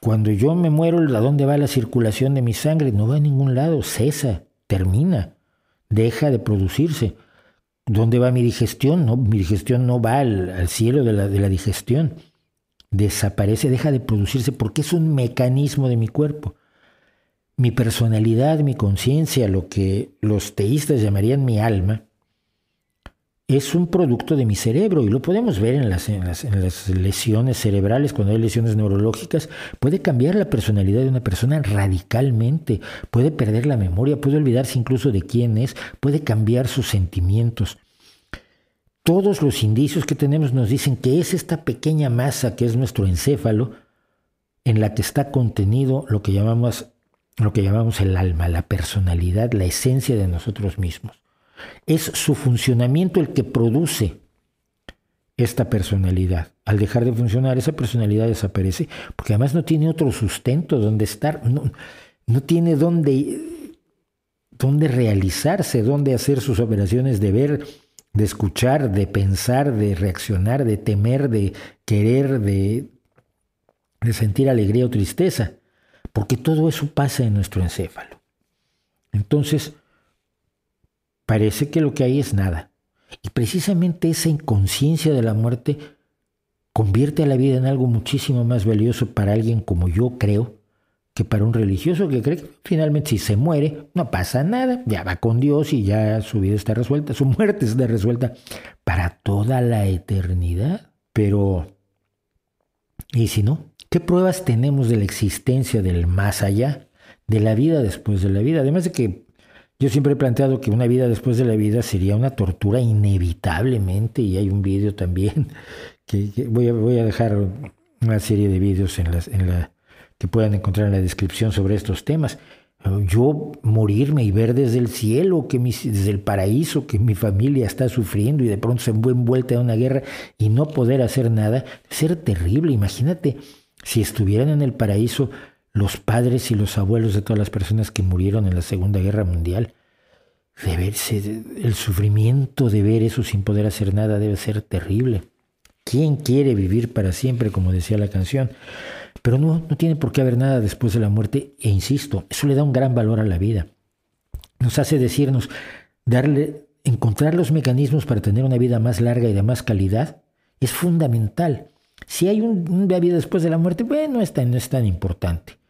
cuando yo me muero, ¿a dónde va la circulación de mi sangre? No va a ningún lado, cesa, termina, deja de producirse. ¿Dónde va mi digestión? No, mi digestión no va al, cielo de la, de la digestión. Desaparece, deja de producirse porque es un mecanismo de mi cuerpo. Mi personalidad, mi conciencia, lo que los teístas llamarían mi alma, es un producto de mi cerebro y lo podemos ver en las, lesiones cerebrales, cuando hay lesiones neurológicas, puede cambiar la personalidad de una persona radicalmente, puede perder la memoria, puede olvidarse incluso de quién es, puede cambiar sus sentimientos. Todos los indicios que tenemos nos dicen que es esta pequeña masa que es nuestro encéfalo en la que está contenido lo que llamamos, lo que llamamos el alma, la personalidad, la esencia de nosotros mismos. Es su funcionamiento el que produce esta personalidad. Al dejar de funcionar, esa personalidad desaparece, porque además no tiene otro sustento donde estar, no, tiene dónde, dónde realizarse, dónde hacer sus operaciones de ver, de escuchar, de pensar, de reaccionar, de temer, de querer, de, de sentir alegría o tristeza, porque todo eso pasa en nuestro encéfalo. Entonces, parece que lo que hay es nada. Y precisamente esa inconsciencia de la muerte convierte a la vida en algo muchísimo más valioso para alguien como yo creo que para un religioso que cree que finalmente si se muere no pasa nada, ya va con Dios y ya su vida está resuelta, su muerte está resuelta para toda la eternidad. Pero, ¿y si no? ¿Qué pruebas tenemos de la existencia del más allá, de la vida después de la vida? Además de que yo siempre he planteado que una vida después de la vida sería una tortura inevitablemente y hay un vídeo también que, voy, a, voy, a, dejar una serie de vídeos en, las, en la que puedan encontrar en la descripción sobre estos temas. Yo morirme y ver desde el cielo, que desde el paraíso, que mi familia está sufriendo y de pronto se envuelta en una guerra y no poder hacer nada, ser terrible. Imagínate si estuvieran en el paraíso los padres y los abuelos de todas las personas que murieron en la Segunda Guerra Mundial. De verse, el sufrimiento de ver eso sin poder hacer nada debe ser terrible. ¿Quién quiere vivir para siempre, como decía la canción? Pero no, no tiene por qué haber nada después de la muerte, e insisto, eso le da un gran valor a la vida. Nos hace decirnos, darle, encontrar los mecanismos para tener una vida más larga y de más calidad es fundamental. Si hay un, una después de la muerte, bueno, no es no es tan importante.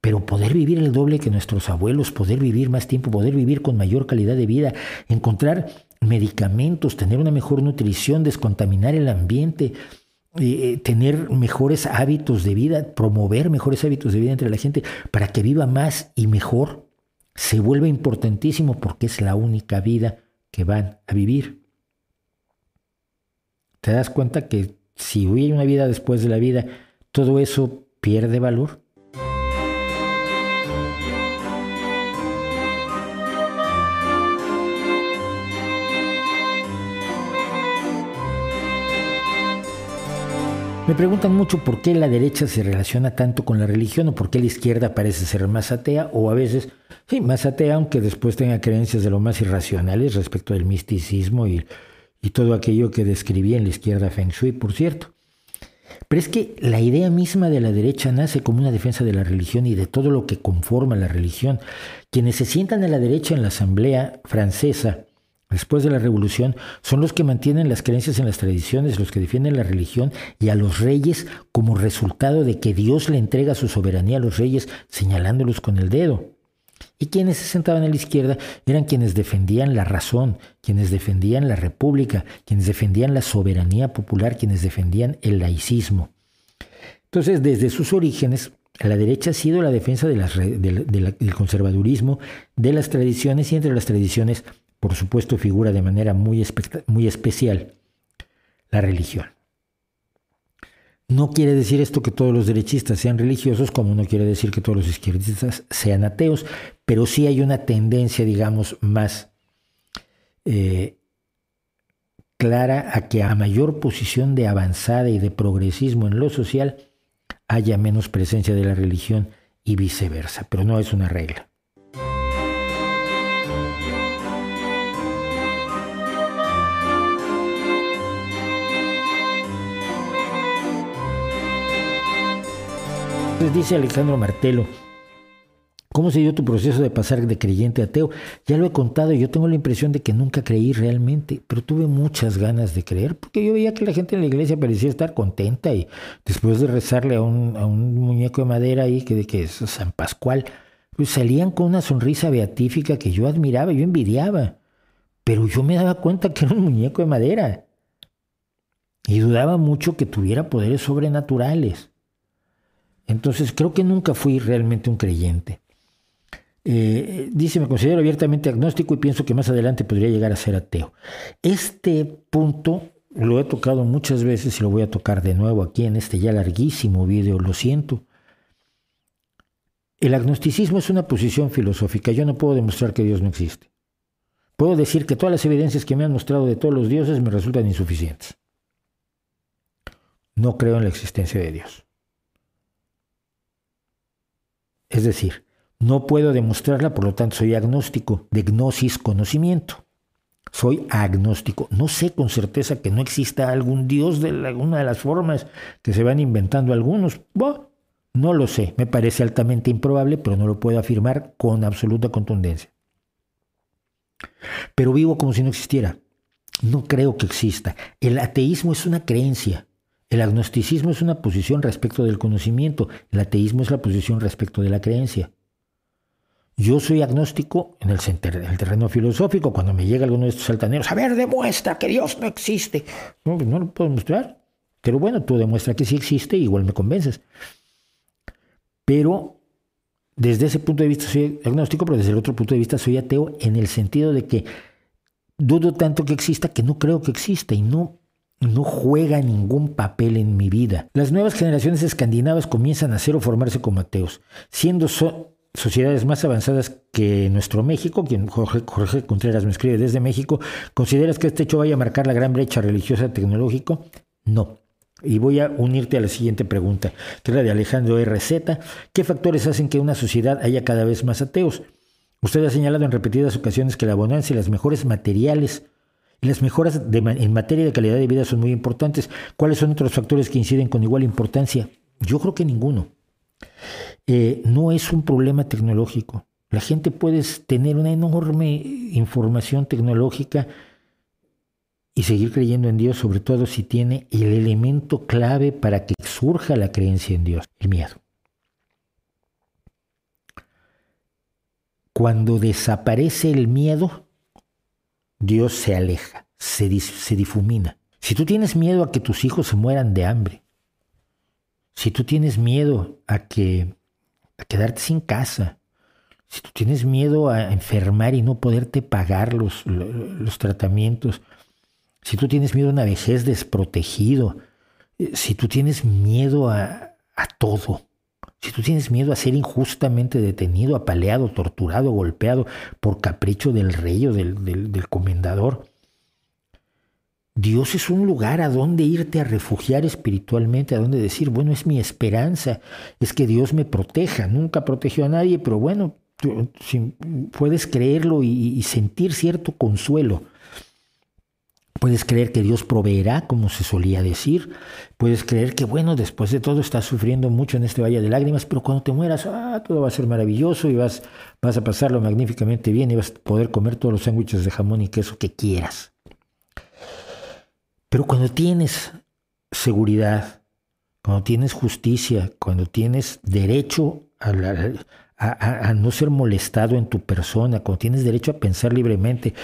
Pero poder vivir el doble que nuestros abuelos, poder vivir más tiempo, poder vivir con mayor calidad de vida, encontrar medicamentos, tener una mejor nutrición, descontaminar el ambiente, eh, tener mejores hábitos de vida, promover mejores hábitos de vida entre la gente para que viva más y mejor, se vuelve importantísimo porque es la única vida que van a vivir. ¿Te das cuenta que si hay una vida después de la vida, todo eso pierde valor? Me preguntan mucho por qué la derecha se relaciona tanto con la religión o por qué la izquierda parece ser más atea o a veces, sí, más atea, aunque después tenga creencias de lo más irracionales respecto del misticismo y, todo aquello que describía en la izquierda Feng Shui, por cierto. Pero es que la idea misma de la derecha nace como una defensa de la religión y de todo lo que conforma la religión. Quienes se sientan a la derecha en la Asamblea francesa después de la revolución, son los que mantienen las creencias en las tradiciones, los que defienden la religión y a los reyes como resultado de que Dios le entrega su soberanía a los reyes señalándolos con el dedo. Y quienes se sentaban a la izquierda eran quienes defendían la razón, quienes defendían la república, quienes defendían la soberanía popular, quienes defendían el laicismo. Entonces, desde sus orígenes, la derecha ha sido la defensa del conservadurismo, de las tradiciones y entre las tradiciones por supuesto figura de manera muy, muy especial la religión. No quiere decir esto que todos los derechistas sean religiosos, como no quiere decir que todos los izquierdistas sean ateos, pero sí hay una tendencia, digamos, más eh, clara a que a mayor posición de avanzada y de progresismo en lo social haya menos presencia de la religión y viceversa, pero no es una regla. Dice Alejandro Martelo, ¿cómo se dio tu proceso de pasar de creyente a ateo? Ya lo he contado yo tengo la impresión de que nunca creí realmente, pero tuve muchas ganas de creer, porque yo veía que la gente en la iglesia parecía estar contenta y después de rezarle a un, muñeco de madera ahí, que, que es San Pascual, pues salían con una sonrisa beatífica que yo admiraba, yo envidiaba, pero yo me daba cuenta que era un muñeco de madera. Y dudaba mucho que tuviera poderes sobrenaturales. Entonces creo que nunca fui realmente un creyente. Eh, dice, me considero abiertamente agnóstico y pienso que más adelante podría llegar a ser ateo. Este punto lo he tocado muchas veces y lo voy a tocar de nuevo aquí en este ya larguísimo video, lo siento. El agnosticismo es una posición filosófica. Yo no puedo demostrar que Dios no existe. Puedo decir que todas las evidencias que me han mostrado de todos los dioses me resultan insuficientes. No creo en la existencia de Dios. Es decir, no puedo demostrarla, por lo tanto soy agnóstico, de gnosis conocimiento. Soy agnóstico. No sé con certeza que no exista algún Dios de alguna de las formas que se van inventando algunos. no lo sé. Me parece altamente improbable, pero no lo puedo afirmar con absoluta contundencia. Pero vivo como si no existiera. No creo que exista. El ateísmo es una creencia. El agnosticismo es una posición respecto del conocimiento, el ateísmo es la posición respecto de la creencia. Yo soy agnóstico en el, terreno filosófico, cuando me llega alguno de estos altaneros, a ver, demuestra que Dios no existe. No, pues lo puedo mostrar. Pero bueno, tú demuestra que sí existe, igual me convences. Pero desde ese punto de vista soy agnóstico, pero desde el otro punto de vista soy ateo en el sentido de que dudo tanto que exista que no creo que exista y no, no juega ningún papel en mi vida. Las nuevas generaciones escandinavas comienzan a ser o formarse como ateos, siendo sociedades más avanzadas que nuestro México, quien Jorge, Contreras me escribe desde México, ¿consideras que este hecho vaya a marcar la gran brecha religiosa tecnológico? No. Y voy a unirte a la siguiente pregunta, que es la de Alejandro RZ. ¿Qué factores hacen que una sociedad haya cada vez más ateos? Usted ha señalado en repetidas ocasiones que la abundancia y las mejores materiales las mejoras en materia de calidad de vida son muy importantes. ¿Cuáles son otros factores que inciden con igual importancia? Yo creo que ninguno. Eh, no es un problema tecnológico. La gente puede tener una enorme información tecnológica y seguir creyendo en Dios, sobre todo si tiene el elemento clave para que surja la creencia en Dios, el miedo. Cuando desaparece el miedo, Dios se aleja, se, se difumina. Si tú tienes miedo a que tus hijos se mueran de hambre, si tú tienes miedo a que a quedarte sin casa, si tú tienes miedo a enfermar y no poderte pagar los, los tratamientos, si tú tienes miedo a una vejez desprotegido, eh, si tú tienes miedo a, todo, si tú tienes miedo a ser injustamente detenido, apaleado, torturado, golpeado por capricho del rey o del, del, comendador, Dios es un lugar a donde irte a refugiar espiritualmente, a donde decir, bueno, es mi esperanza, es que Dios me proteja. Nunca protegió a nadie, pero bueno, puedes creerlo y sentir cierto consuelo. Puedes creer que Dios proveerá, como se solía decir. Puedes creer que, bueno, después de todo estás sufriendo mucho en este valle de lágrimas, pero cuando te mueras, ah, todo va a ser maravilloso y vas, vas a pasarlo magníficamente bien y vas a poder comer todos los sándwiches de jamón y queso que quieras. Pero cuando tienes seguridad, cuando tienes justicia, cuando tienes derecho a, a no ser molestado en tu persona, cuando tienes derecho a pensar libremente,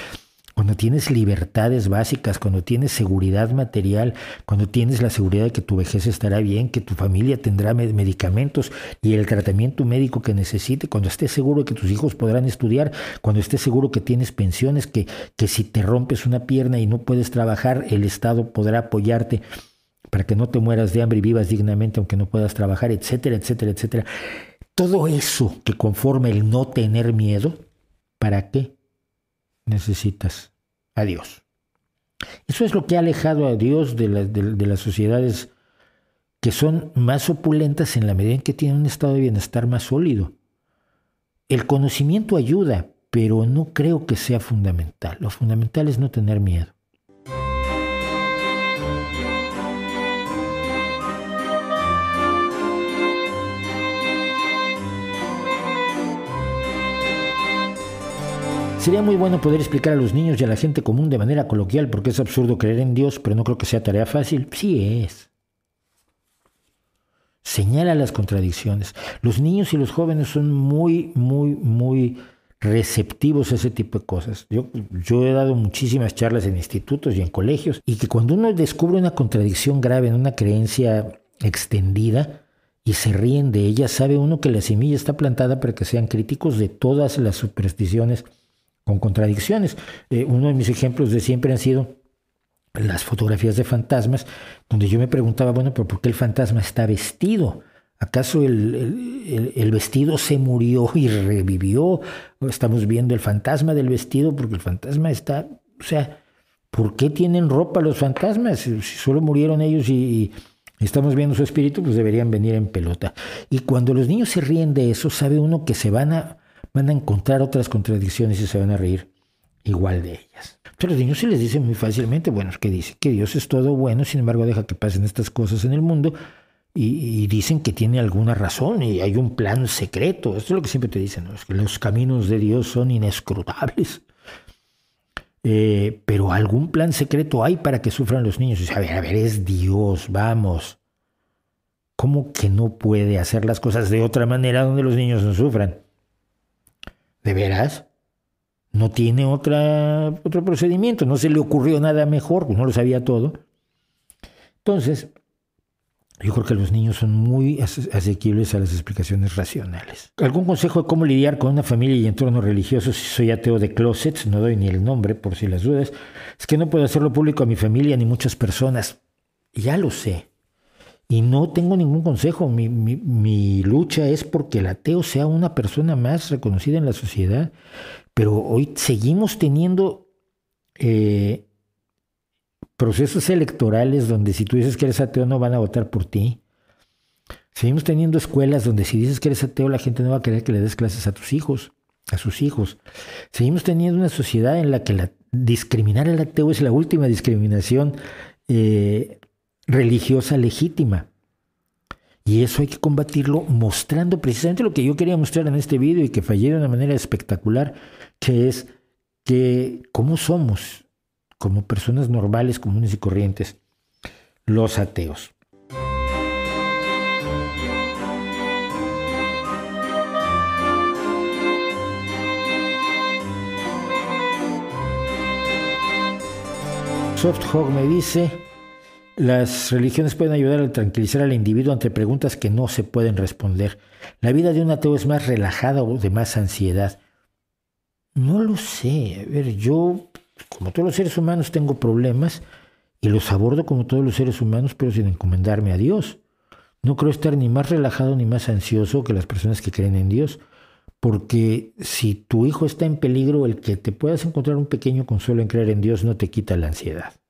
cuando tienes libertades básicas, cuando tienes seguridad material, cuando tienes la seguridad de que tu vejez estará bien, que tu familia tendrá medicamentos y el tratamiento médico que necesite, cuando estés seguro de que tus hijos podrán estudiar, cuando estés seguro que tienes pensiones, que, que si te rompes una pierna y no puedes trabajar, el Estado podrá apoyarte para que no te mueras de hambre y vivas dignamente aunque no puedas trabajar, etcétera, etcétera, etcétera. Todo eso que conforma el no tener miedo, ¿para qué? Necesitas a Dios. Eso es lo que ha alejado a Dios de, de, las sociedades que son más opulentas en la medida en que tienen un estado de bienestar más sólido. El conocimiento ayuda, pero no creo que sea fundamental. Lo fundamental es no tener miedo. Sería muy bueno poder explicar a los niños y a la gente común de manera coloquial porque es absurdo creer en Dios, pero no creo que sea tarea fácil. Sí es. Señala las contradicciones. Los niños y los jóvenes son muy, muy, muy receptivos a ese tipo de cosas. Yo, he dado muchísimas charlas en institutos y en colegios y que cuando uno descubre una contradicción grave en una creencia extendida y se ríen de ella, sabe uno que la semilla está plantada para que sean críticos de todas las supersticiones con contradicciones. Eh, uno de mis ejemplos de siempre han sido las fotografías de fantasmas, donde yo me preguntaba, bueno, pero ¿por qué el fantasma está vestido? ¿Acaso el, el, vestido se murió y revivió? Estamos viendo el fantasma del vestido porque el fantasma está, o sea, ¿por qué tienen ropa los fantasmas? Si solo murieron ellos y, y estamos viendo su espíritu, pues deberían venir en pelota. Y cuando los niños se ríen de eso, sabe uno que se van a van a encontrar otras contradicciones y se van a reír igual de ellas. Pero los niños se les dice muy fácilmente, bueno, que dice que Dios es todo bueno, sin embargo deja que pasen estas cosas en el mundo y, dicen que tiene alguna razón y hay un plan secreto. Esto es lo que siempre te dicen, es que los caminos de Dios son inescrutables. Eh, pero algún plan secreto hay para que sufran los niños. a ver, a ver, es Dios, vamos. ¿Cómo que no puede hacer las cosas de otra manera donde los niños no sufran? ¿De veras? No tiene otra, otro procedimiento, no se le ocurrió nada mejor, no lo sabía todo. Entonces, yo creo que los niños son muy asequibles a las explicaciones racionales. ¿Algún consejo de cómo lidiar con una familia y entorno religioso si soy ateo de closets? No doy ni el nombre por si las dudas. Es que no puedo hacerlo público a mi familia ni muchas personas. Ya lo sé. Y no tengo ningún consejo. Mi, mi lucha es porque el ateo sea una persona más reconocida en la sociedad. Pero hoy seguimos teniendo eh, procesos electorales donde si tú dices que eres ateo no van a votar por ti. Seguimos teniendo escuelas donde si dices que eres ateo la gente no va a querer que le des clases a tus hijos, a sus hijos. Seguimos teniendo una sociedad en la que discriminar al ateo es la última discriminación eh, religiosa legítima. Y eso hay que combatirlo mostrando precisamente lo que yo quería mostrar en este video y que fallé de una manera espectacular, que es que cómo somos como personas normales, comunes y corrientes, los ateos. Softhog me dice, las religiones pueden ayudar a tranquilizar al individuo ante preguntas que no se pueden responder. La vida de un ateo es más relajada o de más ansiedad. No lo sé. A ver, yo como todos los seres humanos tengo problemas y los abordo como todos los seres humanos, pero sin encomendarme a Dios. No creo estar ni más relajado ni más ansioso que las personas que creen en Dios, porque si tu hijo está en peligro, el que te puedas encontrar un pequeño consuelo en creer en Dios no te quita la ansiedad.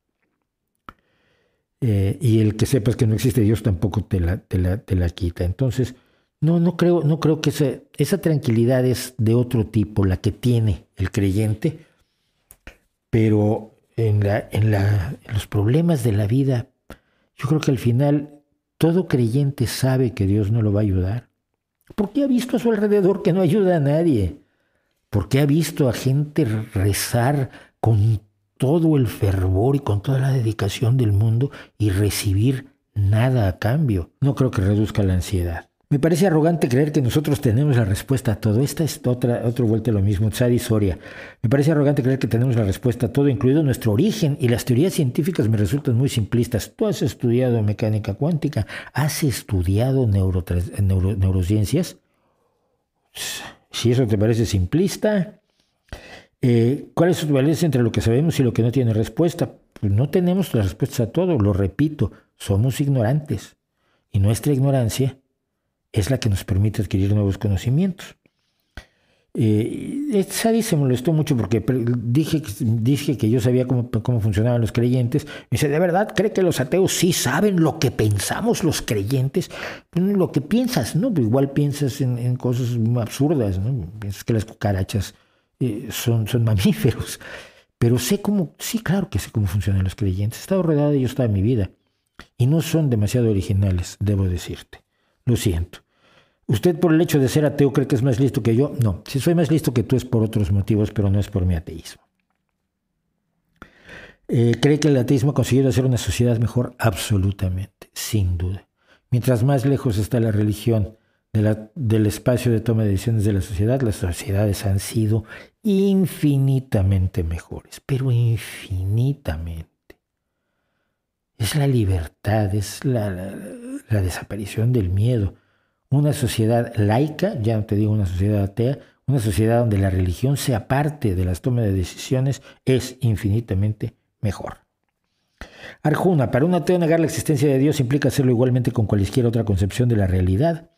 Eh, y el que sepas que no existe Dios tampoco te la, te la, quita. Entonces, no, no creo, no creo que esa, esa tranquilidad es de otro tipo, la que tiene el creyente, pero en, la, en, la, los problemas de la vida, yo creo que al final todo creyente sabe que Dios no lo va a ayudar. Porque ha visto a su alrededor que no ayuda a nadie. Porque ha visto a gente rezar con todo el fervor y con toda la dedicación del mundo y recibir nada a cambio. No creo que reduzca la ansiedad. Me parece arrogante creer que nosotros tenemos la respuesta a todo. Esta es otra, otra vuelta a lo mismo, Tzadi Soria. Me parece arrogante creer que tenemos la respuesta a todo, incluido nuestro origen, y las teorías científicas me resultan muy simplistas. Tú has estudiado mecánica cuántica, has estudiado neurociencias. Si eso te parece simplista, eh, ¿cuál es la diferencia entre lo que sabemos y lo que no tiene respuesta? Pues no tenemos la respuesta a todo, lo repito, somos ignorantes. Y nuestra ignorancia es la que nos permite adquirir nuevos conocimientos. Eh, Sadi se molestó mucho porque dije, dije que yo sabía cómo, cómo, funcionaban los creyentes. Dice, ¿de verdad cree que los ateos sí saben lo que pensamos los creyentes? Pues, lo que piensas, ¿no? Pues igual piensas en, cosas muy absurdas, ¿no? Piensas que las cucarachas eh, son, son mamíferos. Pero sé cómo, sí, claro que sé cómo funcionan los creyentes. He estado rodeado de ellos toda mi vida. Y no son demasiado originales, debo decirte. Lo siento. ¿Usted por el hecho de ser ateo cree que es más listo que yo? No, si soy más listo que tú es por otros motivos, pero no es por mi ateísmo. Eh, ¿Cree que el ateísmo ha conseguido hacer una sociedad mejor? Absolutamente, sin duda. Mientras más lejos está la religión del espacio de toma de decisiones de la sociedad, las sociedades han sido infinitamente mejores, pero infinitamente. Es la libertad, es la desaparición del miedo una sociedad laica, ya no te digo una sociedad atea, una sociedad donde la religión sea parte de las tomas de decisiones es infinitamente mejor. Arjuna, para un ateo negar la existencia de Dios implica hacerlo igualmente con cualquier otra concepción de la realidad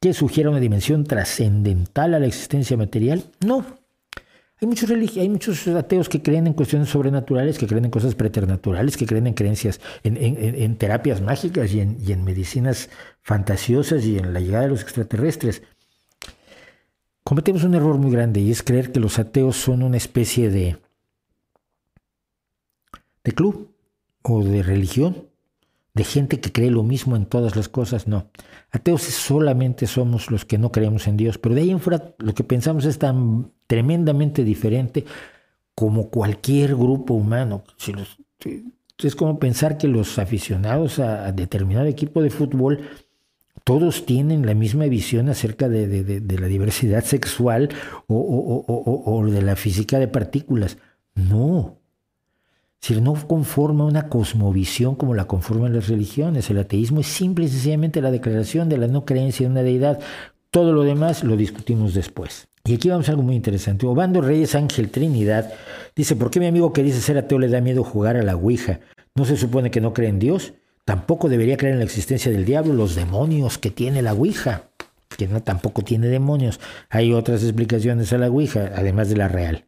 que sugiera una dimensión trascendental a la existencia material. No, hay muchos, hay muchos ateos que creen en cuestiones sobrenaturales, que creen en cosas preternaturales, que creen en creencias, en, terapias mágicas y en, medicinas fantasiosas y en la llegada de los extraterrestres. Cometemos un error muy grande y es creer que los ateos son una especie de, de club o de religión, de gente que cree lo mismo en todas las cosas. No, ateos solamente somos los que no creemos en Dios, pero de ahí en fuera lo que pensamos es tan tremendamente diferente como cualquier grupo humano. es como pensar que los aficionados a, determinado equipo de fútbol todos tienen la misma visión acerca de, la diversidad sexual o, de la física de partículas. No. Si no conforma una cosmovisión como la conforman las religiones. El ateísmo es simple y sencillamente la declaración de la no creencia en una deidad. Todo lo demás lo discutimos después. Y aquí vamos a algo muy interesante. Obando Reyes Ángel Trinidad dice, ¿por qué mi amigo que dice ser ateo le da miedo jugar a la Ouija? ¿No se supone que no cree en Dios? Tampoco debería creer en la existencia del diablo, los demonios que tiene la Ouija, que no tampoco tiene demonios. Hay otras explicaciones a la Ouija, además de la real.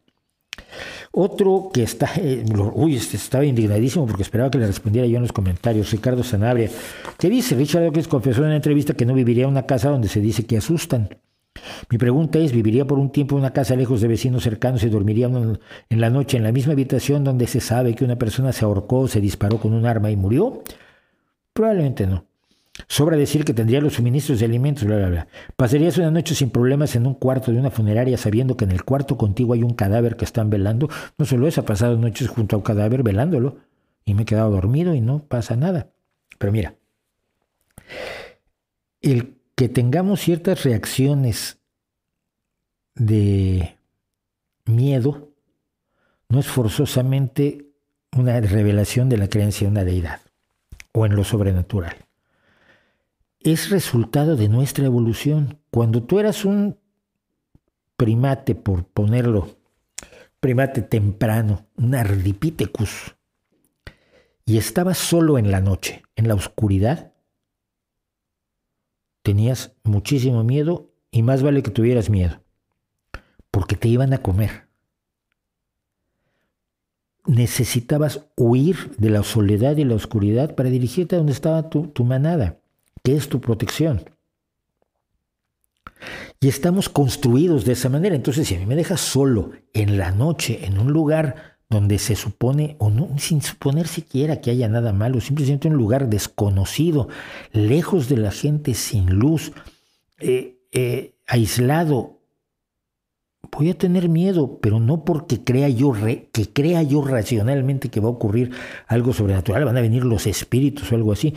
Otro que está, eh, uy, este estaba indignadísimo porque esperaba que le respondiera yo en los comentarios, Ricardo Sanabria, que dice, Richard Dawkins confesó en una entrevista que no viviría en una casa donde se dice que asustan. Mi pregunta es, ¿viviría por un tiempo en una casa lejos de vecinos cercanos y dormiría en la noche en la misma habitación donde se sabe que una persona se ahorcó, se disparó con un arma y murió? Probablemente no. Sobra decir que tendría los suministros de alimentos, bla, bla, bla. Pasarías una noche sin problemas en un cuarto de una funeraria sabiendo que en el cuarto contigo hay un cadáver que están velando. No solo eso, ha pasado noches junto a un cadáver velándolo y me he quedado dormido y no pasa nada. Pero mira, el que tengamos ciertas reacciones de miedo no es forzosamente una revelación de la creencia en una deidad o en lo sobrenatural. Es resultado de nuestra evolución. Cuando tú eras un primate, por ponerlo, primate temprano, un ardipithecus, y estabas solo en la noche, en la oscuridad, tenías muchísimo miedo y más vale que tuvieras miedo, porque te iban a comer. Necesitabas huir de la soledad y la oscuridad para dirigirte a donde estaba tu, manada, que es tu protección. Y estamos construidos de esa manera. Entonces, si a mí me dejas solo en la noche, en un lugar donde se supone, o no, sin suponer siquiera que haya nada malo, simplemente un lugar desconocido, lejos de la gente, sin luz, eh, eh, aislado, voy a tener miedo, pero no porque crea yo que crea yo racionalmente que va a ocurrir algo sobrenatural, van a venir los espíritus o algo así,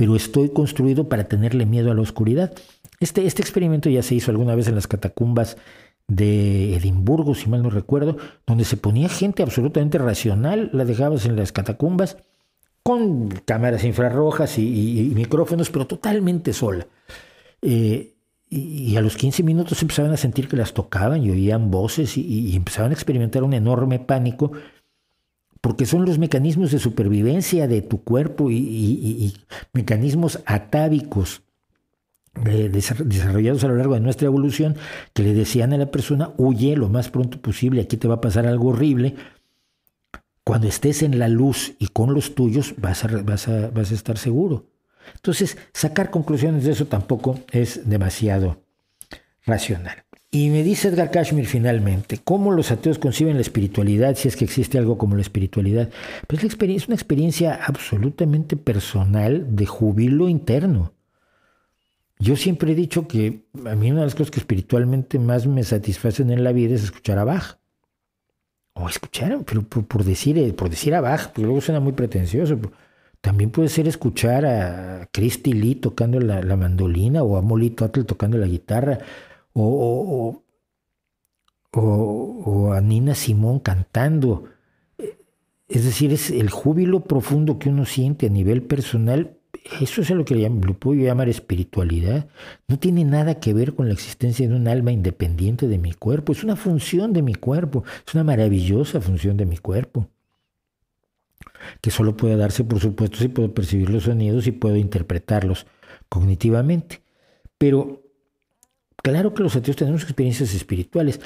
pero estoy construido para tenerle miedo a la oscuridad. Este, este experimento ya se hizo alguna vez en las catacumbas de Edimburgo, si mal no recuerdo, donde se ponía gente absolutamente racional, la dejabas en las catacumbas con cámaras infrarrojas y, micrófonos, pero totalmente sola. Eh, y, a los 15 minutos empezaban a sentir que las tocaban y oían voces y, empezaban a experimentar un enorme pánico porque son los mecanismos de supervivencia de tu cuerpo y, mecanismos atávicos desarrollados a lo largo de nuestra evolución que le decían a la persona, huye lo más pronto posible, aquí te va a pasar algo horrible. Cuando estés en la luz y con los tuyos vas a estar seguro. Entonces, sacar conclusiones de eso tampoco es demasiado racional. Y me dice Edgar Kashmir finalmente, ¿cómo los ateos conciben la espiritualidad si es que existe algo como la espiritualidad? Pues la es una experiencia absolutamente personal de jubilo interno. Yo siempre he dicho que a mí una de las cosas que espiritualmente más me satisfacen en la vida es escuchar a Bach. O escuchar, pero por, decir, por decir a Bach, porque luego suena muy pretencioso. También puede ser escuchar a Christy Lee tocando la, mandolina o a Molly Tuttle tocando la guitarra o, o, a Nina Simón cantando. Es decir, es el júbilo profundo que uno siente a nivel personal eso es lo que lo puedo llamar espiritualidad. No tiene nada que ver con la existencia de un alma independiente de mi cuerpo. Es una función de mi cuerpo. Es una maravillosa función de mi cuerpo. Que solo puede darse, por supuesto, si puedo percibir los sonidos y puedo interpretarlos cognitivamente. Pero claro que los ateos tenemos experiencias espirituales.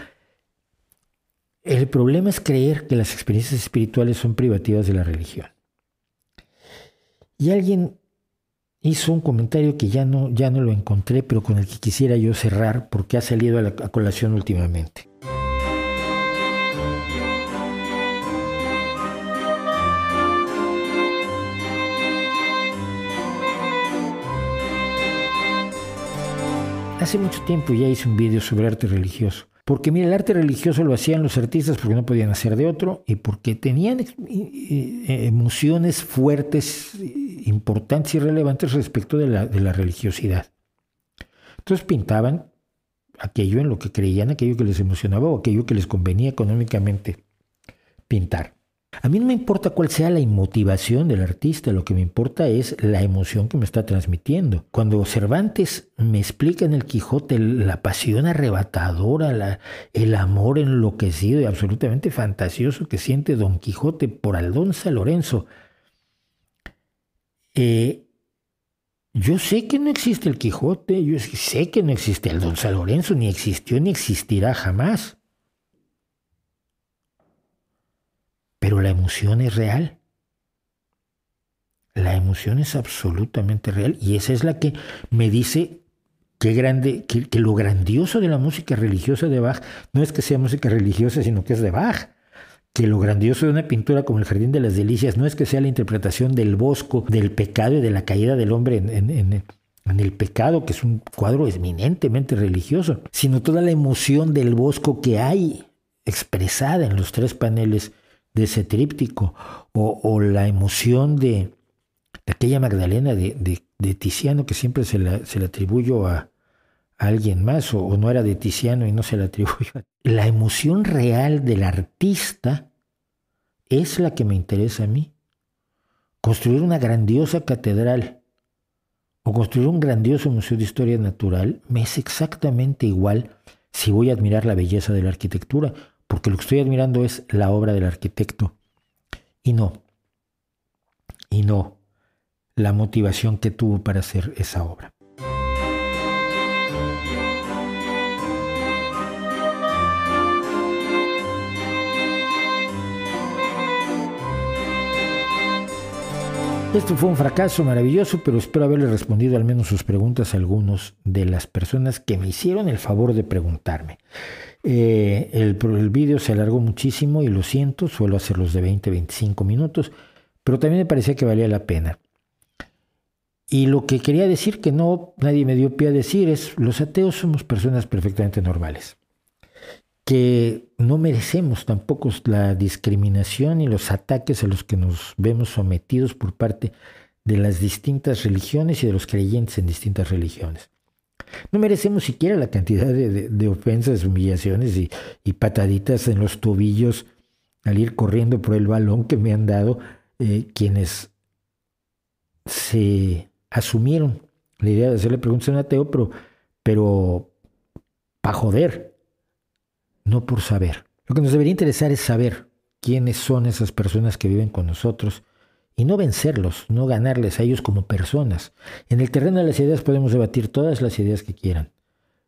El problema es creer que las experiencias espirituales son privativas de la religión. Y alguien hizo un comentario que ya no, ya no lo encontré, pero con el que quisiera yo cerrar porque ha salido a, la, colación últimamente. Hace mucho tiempo ya hice un vídeo sobre arte religioso. Porque mira, el arte religioso lo hacían los artistas porque no podían hacer de otro y porque tenían eh, emociones fuertes, importantes y relevantes respecto de la, de la religiosidad. Entonces pintaban aquello en lo que creían, aquello que les emocionaba o aquello que les convenía económicamente pintar. A mí no me importa cuál sea la motivación del artista, lo que me importa es la emoción que me está transmitiendo. Cuando Cervantes me explica en el Quijote la pasión arrebatadora, el amor enloquecido y absolutamente fantasioso que siente Don Quijote por Aldonza Lorenzo, eh, yo sé que no existe el Quijote, yo sé que no existe el Don Lorenzo, ni existió ni existirá jamás. Pero la emoción es real. La emoción es absolutamente real y esa es la que me dice qué grande, que, lo grandioso de la música religiosa de Bach no es que sea música religiosa, sino que es de Bach que lo grandioso de una pintura como el Jardín de las Delicias no es que sea la interpretación del bosco, del pecado y de la caída del hombre en, el pecado, que es un cuadro eminentemente religioso, sino toda la emoción del bosco que hay expresada en los tres paneles de ese tríptico, o, la emoción de, aquella Magdalena de, Tiziano que siempre se la, se atribuyo a, alguien más, o, o, no era de Tiziano y no se la atribuyo la emoción real del artista es la que me interesa a mí. Construir una grandiosa catedral o construir un grandioso museo de historia natural me es exactamente igual si voy a admirar la belleza de la arquitectura, porque lo que estoy admirando es la obra del arquitecto. Y no, y no la motivación que tuvo para hacer esa obra. Esto fue un fracaso maravilloso, pero espero haberle respondido al menos sus preguntas a algunos de las personas que me hicieron el favor de preguntarme. Eh, el, el vídeo se alargó muchísimo y lo siento, suelo hacerlos de 20, 25 minutos, pero también me parecía que valía la pena. Y lo que quería decir, que no nadie me dio pie a decir, es los ateos somos personas perfectamente normales que no merecemos tampoco la discriminación y los ataques a los que nos vemos sometidos por parte de las distintas religiones y de los creyentes en distintas religiones. No merecemos siquiera la cantidad de, ofensas, humillaciones y, pataditas en los tobillos al ir corriendo por el balón que me han dado eh, quienes se asumieron la idea de hacerle preguntas a un ateo, pero, pero para joder, no por saber. Lo que nos debería interesar es saber quiénes son esas personas que viven con nosotros y no vencerlos, no ganarles a ellos como personas. En el terreno de las ideas podemos debatir todas las ideas que quieran,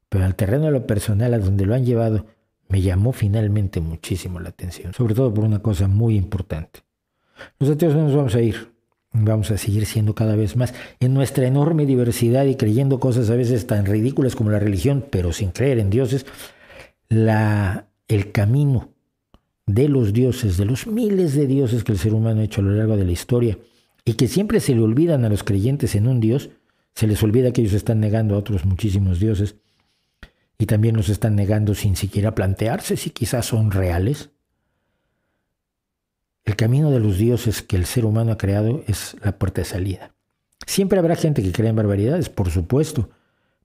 pero el terreno de lo personal, a donde lo han llevado, me llamó finalmente muchísimo la atención, sobre todo por una cosa muy importante. Los ateos no nos vamos a ir, vamos a seguir siendo cada vez más en nuestra enorme diversidad y creyendo cosas a veces tan ridículas como la religión, pero sin creer en dioses, la, el camino de los dioses, de los miles de dioses que el ser humano ha hecho a lo largo de la historia, y que siempre se le olvidan a los creyentes en un Dios, se les olvida que ellos están negando a otros muchísimos dioses, y también los están negando sin siquiera plantearse si quizás son reales. El camino de los dioses que el ser humano ha creado es la puerta de salida. Siempre habrá gente que crea en barbaridades, por supuesto,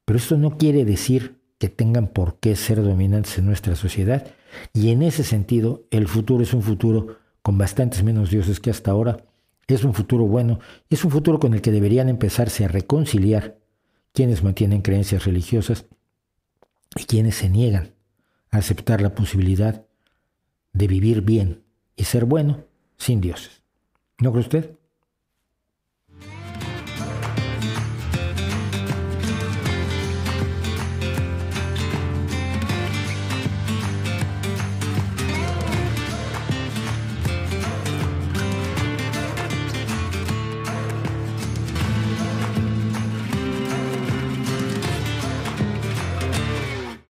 pero esto no quiere decir que tengan por qué ser dominantes en nuestra sociedad. Y en ese sentido, el futuro es un futuro con bastantes menos dioses que hasta ahora. Es un futuro bueno, es un futuro con el que deberían empezarse a reconciliar quienes mantienen creencias religiosas y quienes se niegan a aceptar la posibilidad de vivir bien y ser bueno sin dioses. ¿No cree usted?